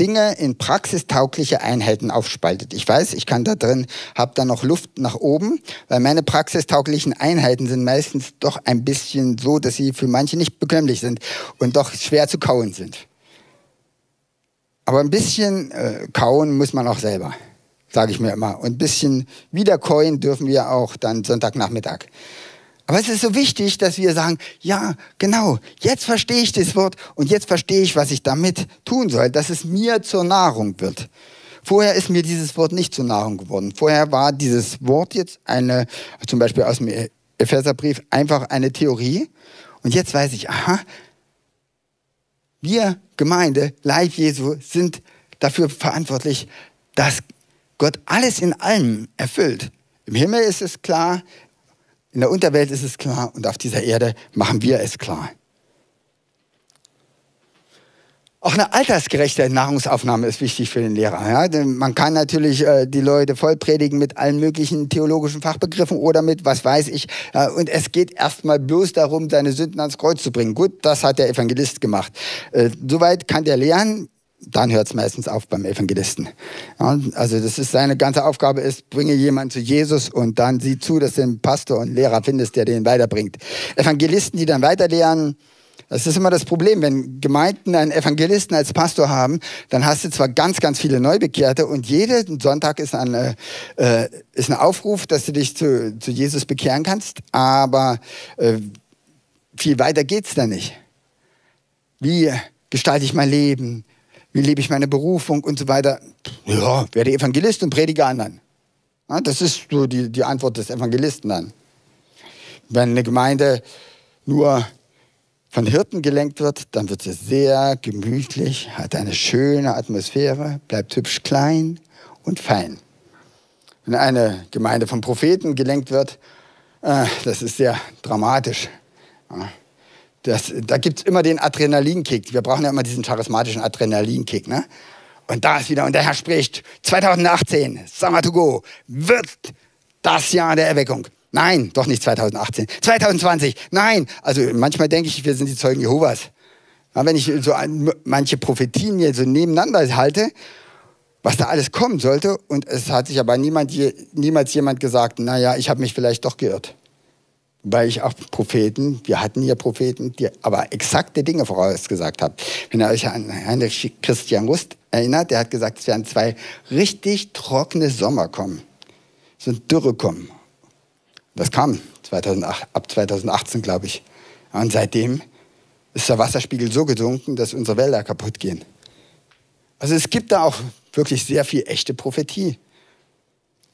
[SPEAKER 1] Dinge in praxistaugliche Einheiten aufspaltet. Ich weiß, ich kann da drin, habe da noch Luft nach oben, weil meine praxistauglichen Einheiten sind meistens doch ein bisschen so, dass sie für manche nicht bekömmlich sind und doch schwer zu kauen sind. Aber ein bisschen äh, kauen muss man auch selber. sage ich mir immer. Und ein bisschen wiedercoin dürfen wir auch dann Sonntagnachmittag. Aber es ist so wichtig, dass wir sagen, ja, genau, jetzt verstehe ich das Wort und jetzt verstehe ich, was ich damit tun soll, dass es mir zur Nahrung wird. Vorher ist mir dieses Wort nicht zur Nahrung geworden. Vorher war dieses Wort jetzt eine, zum Beispiel aus dem Epheserbrief, einfach eine Theorie. Und jetzt weiß ich, aha, wir Gemeinde, Leib Jesu, sind dafür verantwortlich, dass Gott alles in allem erfüllt. Im Himmel ist es klar, in der Unterwelt ist es klar und auf dieser Erde machen wir es klar. Auch eine altersgerechte Nahrungsaufnahme ist wichtig für den Lehrer. Ja? Man kann natürlich äh, die Leute voll predigen mit allen möglichen theologischen Fachbegriffen oder mit was weiß ich. Äh, und es geht erstmal bloß darum, seine Sünden ans Kreuz zu bringen. Gut, das hat der Evangelist gemacht. Äh, soweit kann der lernen dann hört es meistens auf beim Evangelisten. Ja, also das ist seine ganze Aufgabe ist, bringe jemanden zu Jesus und dann sieh zu, dass du einen Pastor und Lehrer findest, der den weiterbringt. Evangelisten, die dann weiterlehren, das ist immer das Problem, wenn Gemeinden einen Evangelisten als Pastor haben, dann hast du zwar ganz, ganz viele Neubekehrte und jeden Sonntag ist ein, äh, ist ein Aufruf, dass du dich zu, zu Jesus bekehren kannst, aber äh, viel weiter geht's da nicht. Wie gestalte ich mein Leben? Wie lebe ich meine Berufung und so weiter. Ja, werde Evangelist und predige anderen. Ja, das ist so die, die Antwort des Evangelisten dann. Wenn eine Gemeinde nur von Hirten gelenkt wird, dann wird sie sehr gemütlich, hat eine schöne Atmosphäre, bleibt hübsch klein und fein. Wenn eine Gemeinde von Propheten gelenkt wird, äh, das ist sehr dramatisch. Ja. Das, da gibt es immer den Adrenalinkick. Wir brauchen ja immer diesen charismatischen Adrenalinkick. Ne? Und da ist wieder, und der Herr spricht, 2018, Summer to go, wird das Jahr der Erweckung. Nein, doch nicht 2018. 2020, nein. Also manchmal denke ich, wir sind die Zeugen Jehovas. Wenn ich so manche Prophetien hier so nebeneinander halte, was da alles kommen sollte, und es hat sich aber niemand, niemals jemand gesagt, naja, ich habe mich vielleicht doch geirrt weil ich auch Propheten, wir hatten hier Propheten, die aber exakte Dinge vorausgesagt haben. Wenn ihr euch an Heinrich Christian Rust erinnert, der hat gesagt, es werden zwei richtig trockene Sommer kommen. So eine Dürre kommen. Das kam 2008, ab 2018, glaube ich. Und seitdem ist der Wasserspiegel so gesunken, dass unsere Wälder kaputt gehen. Also es gibt da auch wirklich sehr viel echte Prophetie.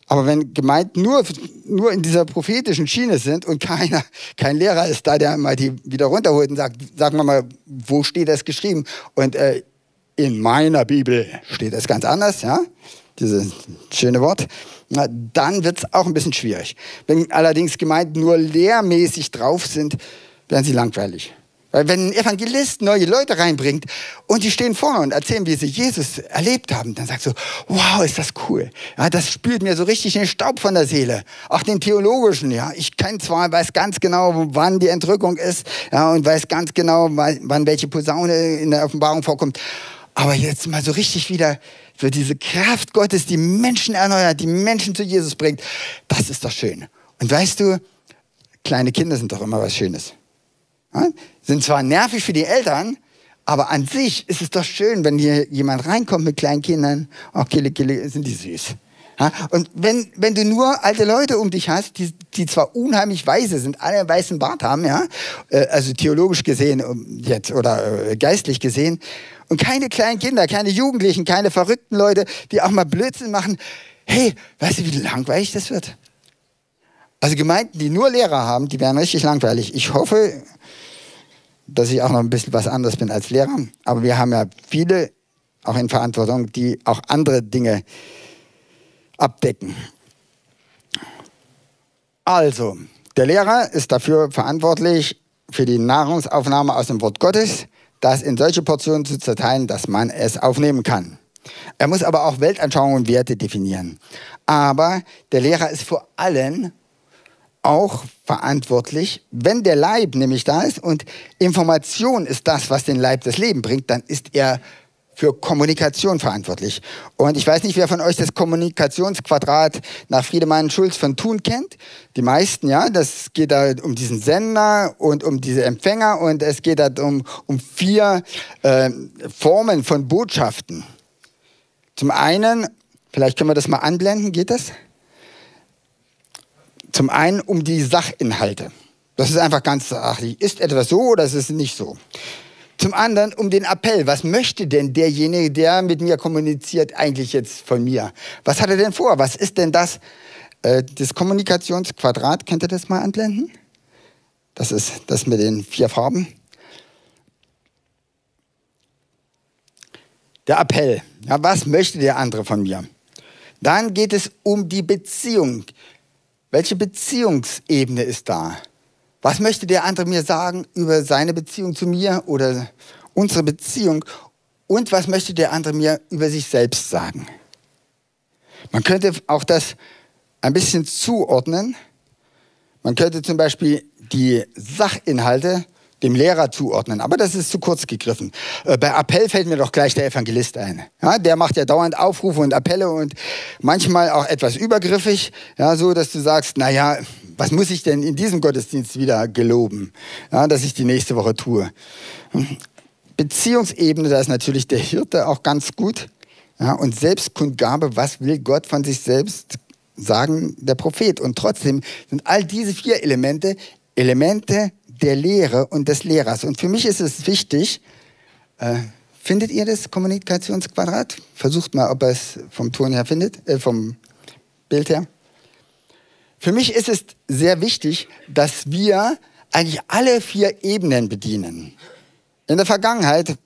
[SPEAKER 1] Aber wenn Gemeinden nur, nur in dieser prophetischen Schiene sind und keiner, kein Lehrer ist da, der mal die wieder runterholt und sagt, sagen wir mal, wo steht das geschrieben? Und äh, in meiner Bibel steht das ganz anders, ja, dieses schöne Wort, na, dann wird es auch ein bisschen schwierig. Wenn allerdings Gemeinden nur lehrmäßig drauf sind, werden sie langweilig. Weil wenn ein Evangelist neue Leute reinbringt und die stehen vorne und erzählen, wie sie Jesus erlebt haben, dann sagst du, wow, ist das cool. Ja, das spült mir so richtig den Staub von der Seele. Auch den theologischen, ja. Ich kenne zwar, weiß ganz genau, wann die Entrückung ist, ja, und weiß ganz genau, wann welche Posaune in der Offenbarung vorkommt. Aber jetzt mal so richtig wieder für diese Kraft Gottes, die Menschen erneuert, die Menschen zu Jesus bringt, das ist doch schön. Und weißt du, kleine Kinder sind doch immer was Schönes. Sind zwar nervig für die Eltern, aber an sich ist es doch schön, wenn hier jemand reinkommt mit kleinen Kindern. Ach, Kille, Kille, sind die süß. Und wenn, wenn du nur alte Leute um dich hast, die, die zwar unheimlich weise sind, alle einen weißen Bart haben, ja, äh, also theologisch gesehen jetzt oder äh, geistlich gesehen, und keine kleinen Kinder, keine Jugendlichen, keine verrückten Leute, die auch mal Blödsinn machen. Hey, weißt du, wie langweilig das wird? Also Gemeinden, die nur Lehrer haben, die werden richtig langweilig. Ich hoffe, dass ich auch noch ein bisschen was anderes bin als Lehrer. Aber wir haben ja viele auch in Verantwortung, die auch andere Dinge abdecken. Also, der Lehrer ist dafür verantwortlich, für die Nahrungsaufnahme aus dem Wort Gottes, das in solche Portionen zu zerteilen, dass man es aufnehmen kann. Er muss aber auch Weltanschauungen und Werte definieren. Aber der Lehrer ist vor allem auch verantwortlich. Wenn der Leib nämlich da ist und Information ist das, was den Leib das Leben bringt, dann ist er für Kommunikation verantwortlich. Und ich weiß nicht, wer von euch das Kommunikationsquadrat nach Friedemann Schulz von Thun kennt. Die meisten, ja. Das geht da um diesen Sender und um diese Empfänger und es geht da um, um vier äh, Formen von Botschaften. Zum einen Vielleicht können wir das mal anblenden, geht das? Zum einen um die Sachinhalte. Das ist einfach ganz sachlich. Ist etwas so oder ist es nicht so? Zum anderen um den Appell. Was möchte denn derjenige, der mit mir kommuniziert, eigentlich jetzt von mir? Was hat er denn vor? Was ist denn das? Äh, das Kommunikationsquadrat, könnt ihr das mal anblenden? Das ist das mit den vier Farben. Der Appell. Ja, was möchte der andere von mir? Dann geht es um die Beziehung. Welche Beziehungsebene ist da? Was möchte der andere mir sagen über seine Beziehung zu mir oder unsere Beziehung? Und was möchte der andere mir über sich selbst sagen? Man könnte auch das ein bisschen zuordnen. Man könnte zum Beispiel die Sachinhalte dem Lehrer zuordnen. Aber das ist zu kurz gegriffen. Äh, bei Appell fällt mir doch gleich der Evangelist ein. Ja, der macht ja dauernd Aufrufe und Appelle und manchmal auch etwas übergriffig, ja, so dass du sagst, na ja, was muss ich denn in diesem Gottesdienst wieder geloben, ja, dass ich die nächste Woche tue. Beziehungsebene, da ist natürlich der Hirte auch ganz gut. Ja, und Selbstkundgabe, was will Gott von sich selbst sagen, der Prophet. Und trotzdem sind all diese vier Elemente Elemente der Lehre und des Lehrers. Und für mich ist es wichtig, äh, findet ihr das Kommunikationsquadrat? Versucht mal, ob ihr es vom Ton her findet, äh, vom Bild her. Für mich ist es sehr wichtig, dass wir eigentlich alle vier Ebenen bedienen. In der Vergangenheit,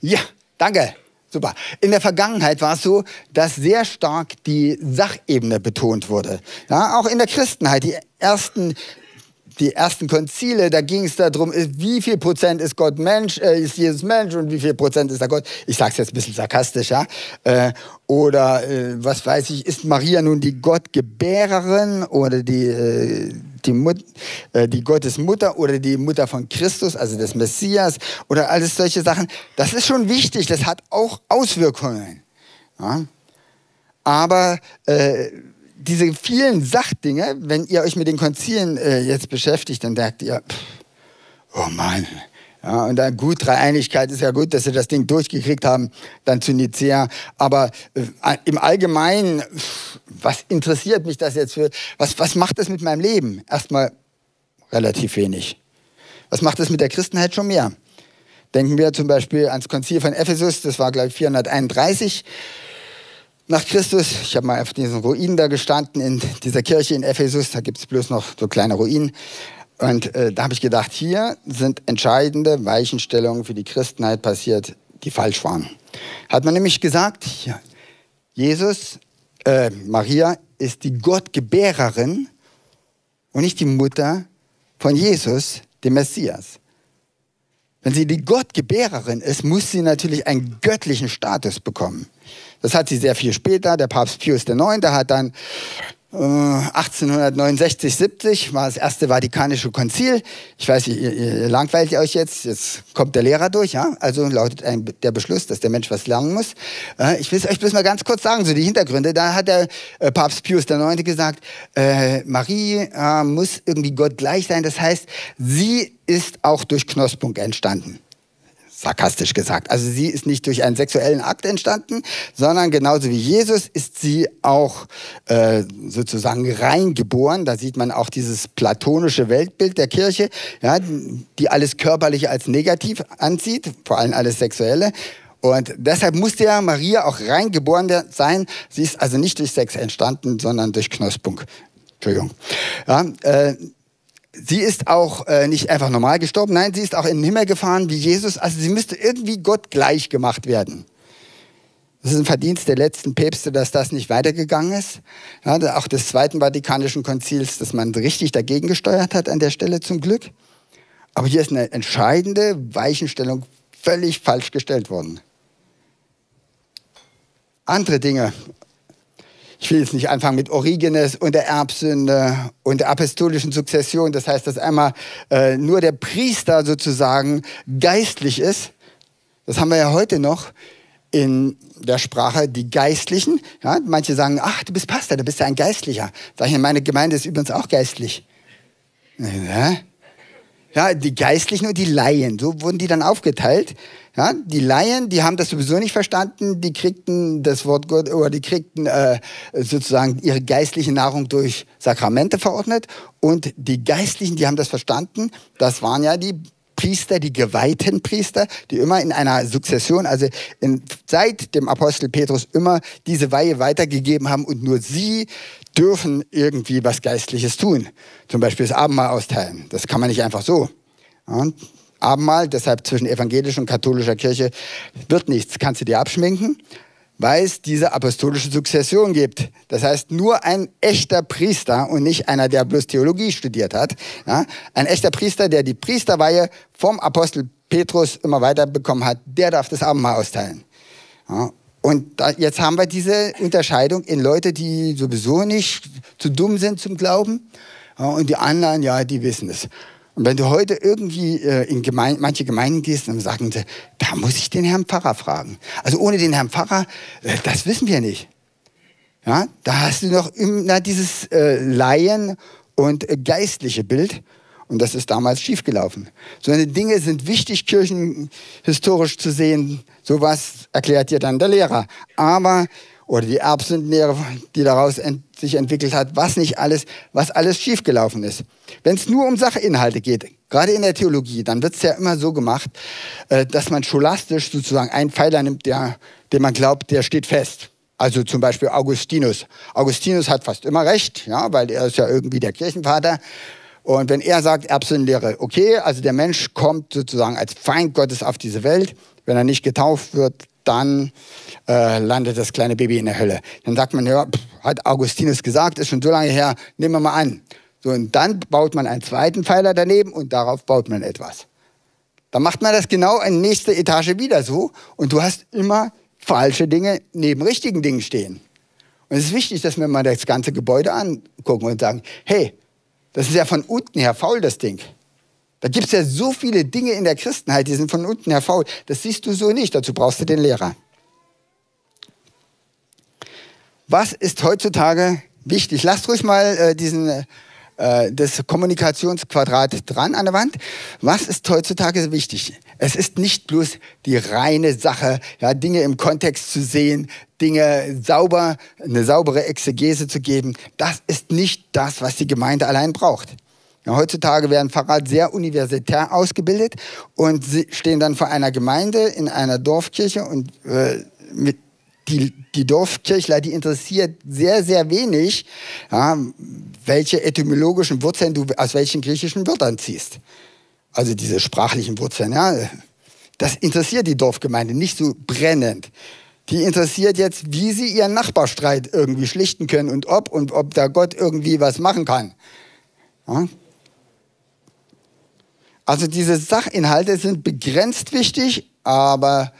[SPEAKER 1] ja, danke, super. In der Vergangenheit war es so, dass sehr stark die Sachebene betont wurde. Ja, auch in der Christenheit, die ersten die ersten Konzile, da ging es darum, wie viel Prozent ist Gott Mensch, äh, ist Jesus Mensch und wie viel Prozent ist er Gott. Ich sage es jetzt ein bisschen sarkastisch, ja. Äh, oder äh, was weiß ich, ist Maria nun die Gottgebärerin oder die, äh, die, Mut, äh, die Gottesmutter oder die Mutter von Christus, also des Messias oder alles solche Sachen. Das ist schon wichtig, das hat auch Auswirkungen. Ja. Aber äh, diese vielen Sachdinge, wenn ihr euch mit den Konzilen äh, jetzt beschäftigt, dann denkt ihr, pff, oh Mann. Ja, und dann gut, Dreieinigkeit ist ja gut, dass sie das Ding durchgekriegt haben, dann zu Nicea. Aber äh, im Allgemeinen, was interessiert mich das jetzt für, was, was macht das mit meinem Leben? Erstmal relativ wenig. Was macht das mit der Christenheit schon mehr? Denken wir zum Beispiel ans Konzil von Ephesus, das war, glaube ich, 431 nach Christus. Ich habe mal auf diesen Ruinen da gestanden, in dieser Kirche in Ephesus. Da gibt es bloß noch so kleine Ruinen. Und äh, da habe ich gedacht, hier sind entscheidende Weichenstellungen für die Christenheit passiert, die falsch waren. Hat man nämlich gesagt, ja, Jesus, äh, Maria ist die Gottgebärerin und nicht die Mutter von Jesus, dem Messias. Wenn sie die Gottgebärerin ist, muss sie natürlich einen göttlichen Status bekommen. Das hat sie sehr viel später. Der Papst Pius IX hat dann 1869, 70 war das erste Vatikanische Konzil. Ich weiß, ihr, ihr langweilt euch jetzt. Jetzt kommt der Lehrer durch, ja? Also lautet ein, der Beschluss, dass der Mensch was lernen muss. Äh, ich will es euch bloß mal ganz kurz sagen, so die Hintergründe. Da hat der äh, Papst Pius IX gesagt, äh, Marie äh, muss irgendwie Gott gleich sein. Das heißt, sie ist auch durch Knospung entstanden sarkastisch gesagt. Also sie ist nicht durch einen sexuellen Akt entstanden, sondern genauso wie Jesus ist sie auch äh, sozusagen reingeboren. Da sieht man auch dieses platonische Weltbild der Kirche, ja, die alles Körperliche als negativ anzieht, vor allem alles Sexuelle. Und deshalb musste ja Maria auch reingeboren sein. Sie ist also nicht durch Sex entstanden, sondern durch Knospung. Entschuldigung. Ja, äh, sie ist auch äh, nicht einfach normal gestorben, nein, sie ist auch in den Himmel gefahren wie Jesus. Also sie müsste irgendwie Gott gleich gemacht werden. Das ist ein Verdienst der letzten Päpste, dass das nicht weitergegangen ist. Ja, auch des Zweiten Vatikanischen Konzils, dass man richtig dagegen gesteuert hat an der Stelle zum Glück. Aber hier ist eine entscheidende Weichenstellung völlig falsch gestellt worden. Andere Dinge, ich will jetzt nicht anfangen mit Origenes und der Erbsünde und der apostolischen Sukzession. Das heißt, dass einmal äh, nur der Priester sozusagen geistlich ist. Das haben wir ja heute noch in der Sprache die Geistlichen. Ja, manche sagen, ach, du bist Pastor, du bist ja ein Geistlicher. Sag ich, meine Gemeinde ist übrigens auch geistlich. Ja? Die Geistlichen und die Laien, so wurden die dann aufgeteilt. Ja, die Laien, die haben das sowieso nicht verstanden, die kriegten das Wort Gott oder die kriegten äh, sozusagen ihre geistliche Nahrung durch Sakramente verordnet und die Geistlichen, die haben das verstanden. Das waren ja die Priester, die geweihten Priester, die immer in einer Sukzession, also in, seit dem Apostel Petrus immer diese Weihe weitergegeben haben und nur sie dürfen irgendwie was Geistliches tun. Zum Beispiel das Abendmahl austeilen. Das kann man nicht einfach so. Ja, Abendmahl, deshalb zwischen evangelischer und katholischer Kirche wird nichts. Kannst du dir abschminken? weil es diese apostolische Sukzession gibt. Das heißt, nur ein echter Priester und nicht einer, der bloß Theologie studiert hat, ja, ein echter Priester, der die Priesterweihe vom Apostel Petrus immer weiter bekommen hat, der darf das Abendmahl austeilen. Ja, und da, jetzt haben wir diese Unterscheidung in Leute, die sowieso nicht zu dumm sind zum Glauben ja, und die anderen, ja, die wissen es. Und wenn du heute irgendwie äh, in Gemein manche Gemeinden gehst, dann sagen sie, da muss ich den Herrn Pfarrer fragen. Also ohne den Herrn Pfarrer, äh, das wissen wir nicht. Ja, da hast du noch immer dieses äh, Laien und äh, geistliche Bild. Und das ist damals schiefgelaufen. So eine Dinge sind wichtig, kirchenhistorisch zu sehen. Sowas erklärt dir dann der Lehrer. Aber oder die Erbsündenlehre, die daraus ent sich entwickelt hat, was nicht alles, was alles schiefgelaufen ist. Wenn es nur um Sachinhalte geht, gerade in der Theologie, dann wird es ja immer so gemacht, äh, dass man scholastisch sozusagen einen Pfeiler nimmt, der, den man glaubt, der steht fest. Also zum Beispiel Augustinus. Augustinus hat fast immer recht, ja, weil er ist ja irgendwie der Kirchenvater. Und wenn er sagt, Erbsündenlehre, okay, also der Mensch kommt sozusagen als Feind Gottes auf diese Welt, wenn er nicht getauft wird, dann äh, landet das kleine Baby in der Hölle. Dann sagt man, ja, pff, hat Augustinus gesagt, ist schon so lange her, nehmen wir mal an. So, und dann baut man einen zweiten Pfeiler daneben und darauf baut man etwas. Dann macht man das genau in nächste Etage wieder so und du hast immer falsche Dinge neben richtigen Dingen stehen. Und es ist wichtig, dass wir mal das ganze Gebäude angucken und sagen, hey, das ist ja von unten her faul, das Ding. Da gibt es ja so viele Dinge in der Christenheit, die sind von unten her faul. Das siehst du so nicht, dazu brauchst du den Lehrer. Was ist heutzutage wichtig? Lasst ruhig mal äh, diesen, äh, das Kommunikationsquadrat dran an der Wand. Was ist heutzutage wichtig? Es ist nicht bloß die reine Sache, ja, Dinge im Kontext zu sehen, Dinge sauber, eine saubere Exegese zu geben. Das ist nicht das, was die Gemeinde allein braucht. Ja, heutzutage werden Pfarrer sehr universitär ausgebildet und sie stehen dann vor einer Gemeinde in einer Dorfkirche und äh, mit die, die Dorfkirchler, die interessiert sehr, sehr wenig, ja, welche etymologischen Wurzeln du aus welchen griechischen Wörtern ziehst. Also diese sprachlichen Wurzeln, ja. Das interessiert die Dorfgemeinde nicht so brennend. Die interessiert jetzt, wie sie ihren Nachbarstreit irgendwie schlichten können und ob und ob da Gott irgendwie was machen kann. Ja. Also diese Sachinhalte sind begrenzt wichtig, aber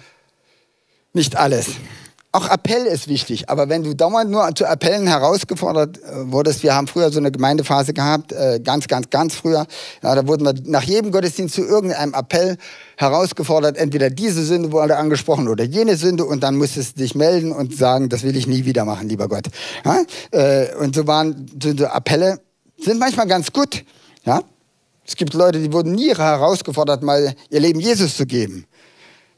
[SPEAKER 1] nicht alles. Auch Appell ist wichtig, aber wenn du dauernd nur zu Appellen herausgefordert äh, wurdest, wir haben früher so eine Gemeindephase gehabt, äh, ganz, ganz, ganz früher, ja, da wurden wir nach jedem Gottesdienst zu irgendeinem Appell herausgefordert, entweder diese Sünde wurde angesprochen oder jene Sünde und dann musstest du dich melden und sagen, das will ich nie wieder machen, lieber Gott. Ja? Äh, und so waren so Appelle, sind manchmal ganz gut, ja, es gibt Leute, die wurden nie herausgefordert, mal ihr Leben Jesus zu geben,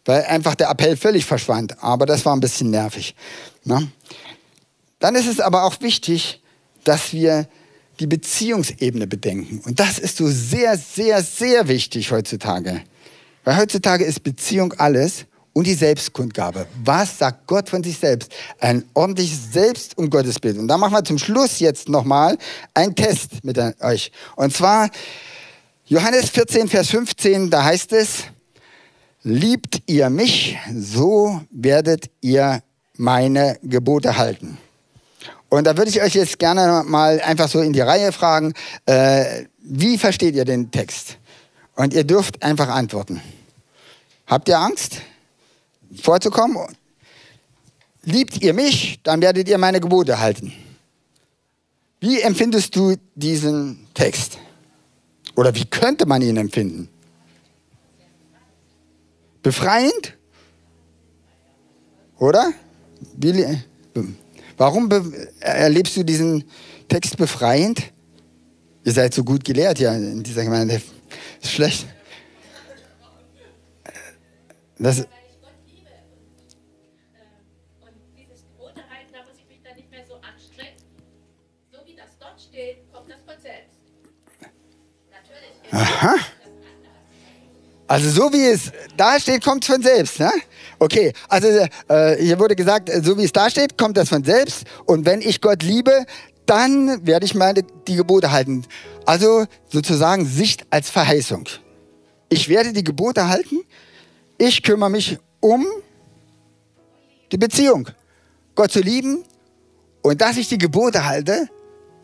[SPEAKER 1] weil einfach der Appell völlig verschwand. Aber das war ein bisschen nervig. Ne? Dann ist es aber auch wichtig, dass wir die Beziehungsebene bedenken. Und das ist so sehr, sehr, sehr wichtig heutzutage. Weil heutzutage ist Beziehung alles und die Selbstkundgabe. Was sagt Gott von sich selbst? Ein ordentliches Selbst- und Gottesbild. Und da machen wir zum Schluss jetzt nochmal einen Test mit euch. Und zwar Johannes 14, Vers 15, da heißt es, liebt ihr mich, so werdet ihr meine Gebote halten. Und da würde ich euch jetzt gerne mal einfach so in die Reihe fragen, äh, wie versteht ihr den Text? Und ihr dürft einfach antworten. Habt ihr Angst, vorzukommen? Liebt ihr mich, dann werdet ihr meine Gebote halten. Wie empfindest du diesen Text? Oder wie könnte man ihn empfinden? Befreiend? Oder? Warum erlebst du diesen Text befreiend? Ihr seid so gut gelehrt ja in dieser Gemeinde. Ist schlecht. Das, Aha. Also so wie es da steht, kommt es von selbst. Ne? Okay, also äh, hier wurde gesagt, so wie es da steht, kommt das von selbst. Und wenn ich Gott liebe, dann werde ich meine die Gebote halten. Also sozusagen Sicht als Verheißung. Ich werde die Gebote halten. Ich kümmere mich um die Beziehung. Gott zu lieben und dass ich die Gebote halte,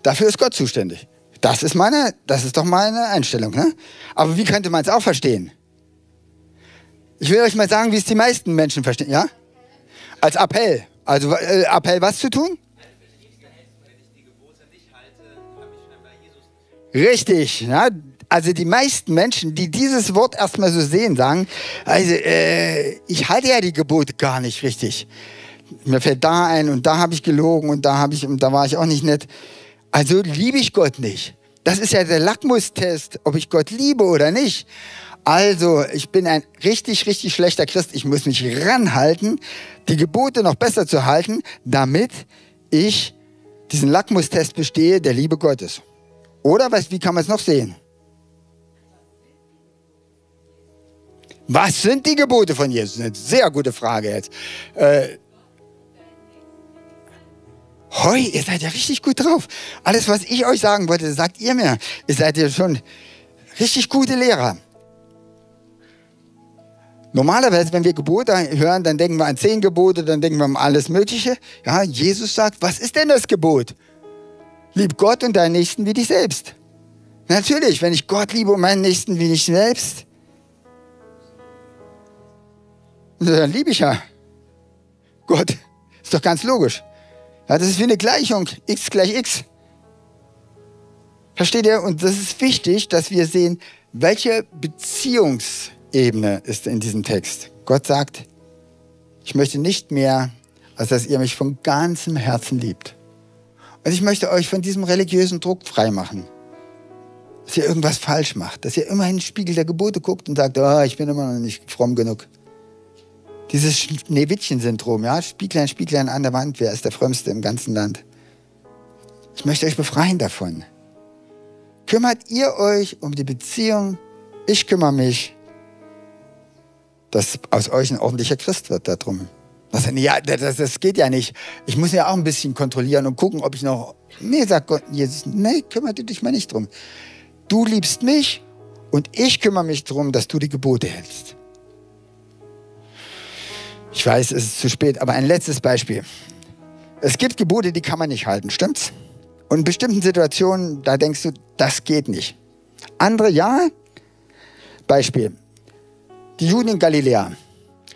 [SPEAKER 1] dafür ist Gott zuständig. Das ist meine, das ist doch meine Einstellung. Ne? Aber wie könnte man es auch verstehen? Ich will euch mal sagen, wie es die meisten Menschen verstehen, ja? Als Appell. Also äh, Appell, was zu tun? Richtig. Ja? Also die meisten Menschen, die dieses Wort erstmal so sehen, sagen, also äh, ich halte ja die Gebote gar nicht richtig. Mir fällt da ein und da habe ich gelogen und da habe ich und da war ich auch nicht nett. Also liebe ich Gott nicht. Das ist ja der Lackmustest, ob ich Gott liebe oder nicht. Also, ich bin ein richtig, richtig schlechter Christ. Ich muss mich ranhalten, die Gebote noch besser zu halten, damit ich diesen Lackmustest bestehe der Liebe Gottes. Oder was, wie kann man es noch sehen? Was sind die Gebote von Jesus? Eine sehr gute Frage jetzt. Äh, Hoi, ihr seid ja richtig gut drauf. Alles, was ich euch sagen wollte, sagt ihr mir. Ihr seid ja schon richtig gute Lehrer. Normalerweise, wenn wir Gebote hören, dann denken wir an zehn Gebote, dann denken wir an alles Mögliche. Ja, Jesus sagt, was ist denn das Gebot? Lieb Gott und deinen Nächsten wie dich selbst. Natürlich, wenn ich Gott liebe und meinen Nächsten wie ich selbst, dann liebe ich ja Gott. Ist doch ganz logisch. Ja, das ist wie eine Gleichung. x gleich x. Versteht ihr? Und das ist wichtig, dass wir sehen, welche Beziehungsebene ist in diesem Text. Gott sagt, ich möchte nicht mehr, als dass ihr mich von ganzem Herzen liebt. Und ich möchte euch von diesem religiösen Druck freimachen. Dass ihr irgendwas falsch macht. Dass ihr immer in den Spiegel der Gebote guckt und sagt, oh, ich bin immer noch nicht fromm genug. Dieses Schneewittchen-Syndrom, ja, Spieglein, Spieglein an der Wand, wer ist der Frömmste im ganzen Land? Ich möchte euch befreien davon. Kümmert ihr euch um die Beziehung, ich kümmere mich, dass aus euch ein ordentlicher Christ wird darum. Was, ja, das, das geht ja nicht. Ich muss ja auch ein bisschen kontrollieren und gucken, ob ich noch. Nee, sagt Gott, Jesus, nee, kümmere dich mal nicht drum. Du liebst mich und ich kümmere mich darum, dass du die Gebote hältst. Ich weiß, es ist zu spät, aber ein letztes Beispiel. Es gibt Gebote, die kann man nicht halten, stimmt's? Und in bestimmten Situationen, da denkst du, das geht nicht. Andere ja. Beispiel. Die Juden in Galiläa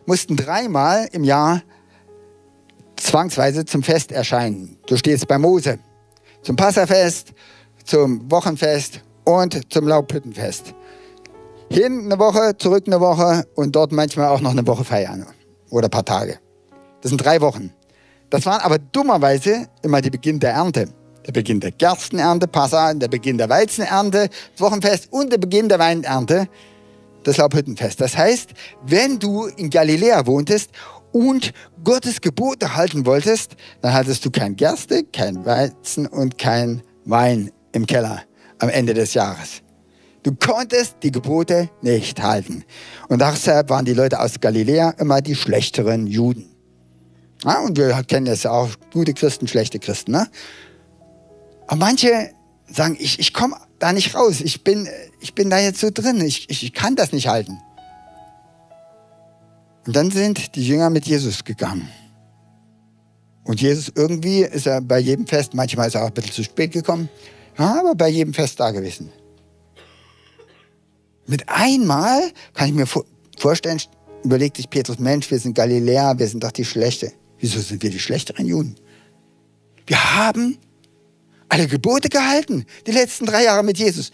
[SPEAKER 1] mussten dreimal im Jahr zwangsweise zum Fest erscheinen. Du stehst bei Mose. Zum Passafest, zum Wochenfest und zum Laubhüttenfest. Hin eine Woche, zurück eine Woche und dort manchmal auch noch eine Woche feiern oder ein paar Tage. Das sind drei Wochen. Das waren aber dummerweise immer der Beginn der Ernte. Der Beginn der Gerstenernte, Passa, der Beginn der Weizenernte, das Wochenfest und der Beginn der Weinernte, das Laubhüttenfest. Das heißt, wenn du in Galiläa wohntest und Gottes Gebote halten wolltest, dann hattest du kein Gerste, kein Weizen und kein Wein im Keller am Ende des Jahres. Du konntest die Gebote nicht halten. Und deshalb waren die Leute aus Galiläa immer die schlechteren Juden. Ja, und wir kennen es ja auch, gute Christen, schlechte Christen. Ne? Aber manche sagen, ich, ich komme da nicht raus, ich bin, ich bin da jetzt so drin, ich, ich, ich kann das nicht halten. Und dann sind die Jünger mit Jesus gegangen. Und Jesus irgendwie ist er bei jedem Fest, manchmal ist er auch ein bisschen zu spät gekommen, aber bei jedem Fest da gewesen. Mit einmal kann ich mir vorstellen, überlegt sich Petrus, Mensch, wir sind Galiläer, wir sind doch die Schlechte. Wieso sind wir die schlechteren Juden? Wir haben alle Gebote gehalten, die letzten drei Jahre mit Jesus.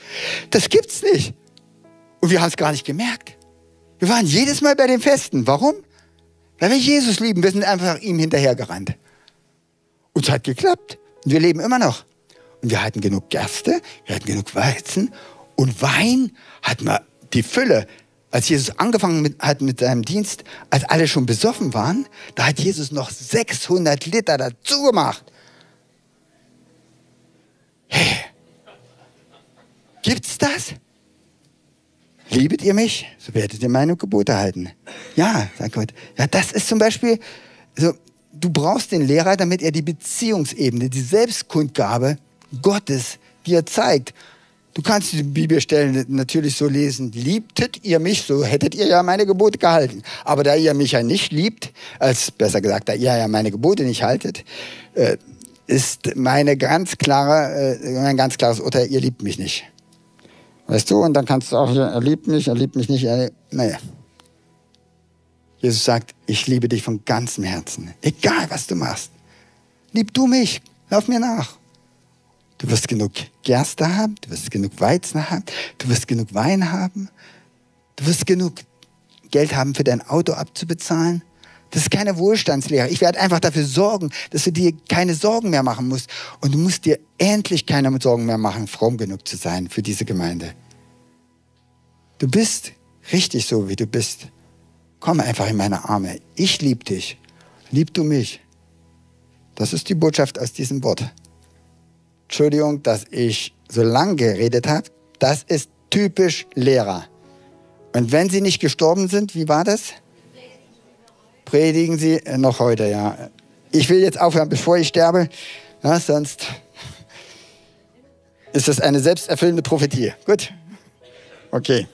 [SPEAKER 1] Das gibt's nicht. Und wir haben es gar nicht gemerkt. Wir waren jedes Mal bei den Festen. Warum? Weil wir Jesus lieben. Wir sind einfach ihm hinterhergerannt. Und es hat geklappt. Und wir leben immer noch. Und wir hatten genug Gerste, wir hatten genug Weizen und Wein hatten wir die Fülle, als Jesus angefangen mit, hat mit seinem Dienst, als alle schon besoffen waren, da hat Jesus noch 600 Liter dazu gemacht. Hey, gibt's das? Liebet ihr mich, so werdet ihr meine Gebote halten. Ja, sagt Gott. Ja, das ist zum Beispiel, so, du brauchst den Lehrer, damit er die Beziehungsebene, die Selbstkundgabe Gottes dir zeigt. Du kannst die Bibelstellen natürlich so lesen, liebtet ihr mich, so hättet ihr ja meine Gebote gehalten. Aber da ihr mich ja nicht liebt, als besser gesagt, da ihr ja meine Gebote nicht haltet, äh, ist meine ganz klare, äh, mein ganz klares Urteil, ihr liebt mich nicht. Weißt du, und dann kannst du auch, er liebt mich, er liebt mich nicht, er, naja. Jesus sagt, ich liebe dich von ganzem Herzen. Egal, was du machst. Lieb du mich, lauf mir nach. Du wirst genug Gerste haben, du wirst genug Weizen haben, du wirst genug Wein haben, du wirst genug Geld haben, für dein Auto abzubezahlen. Das ist keine Wohlstandslehre. Ich werde einfach dafür sorgen, dass du dir keine Sorgen mehr machen musst. Und du musst dir endlich keine Sorgen mehr machen, fromm genug zu sein für diese Gemeinde. Du bist richtig so, wie du bist. Komm einfach in meine Arme. Ich liebe dich. Lieb du mich. Das ist die Botschaft aus diesem Wort. Entschuldigung, dass ich so lang geredet habe. Das ist typisch Lehrer. Und wenn sie nicht gestorben sind, wie war das? Predigen sie noch heute, ja. Ich will jetzt aufhören, bevor ich sterbe, ja, sonst ist das eine selbsterfüllende Prophetie. Gut? Okay.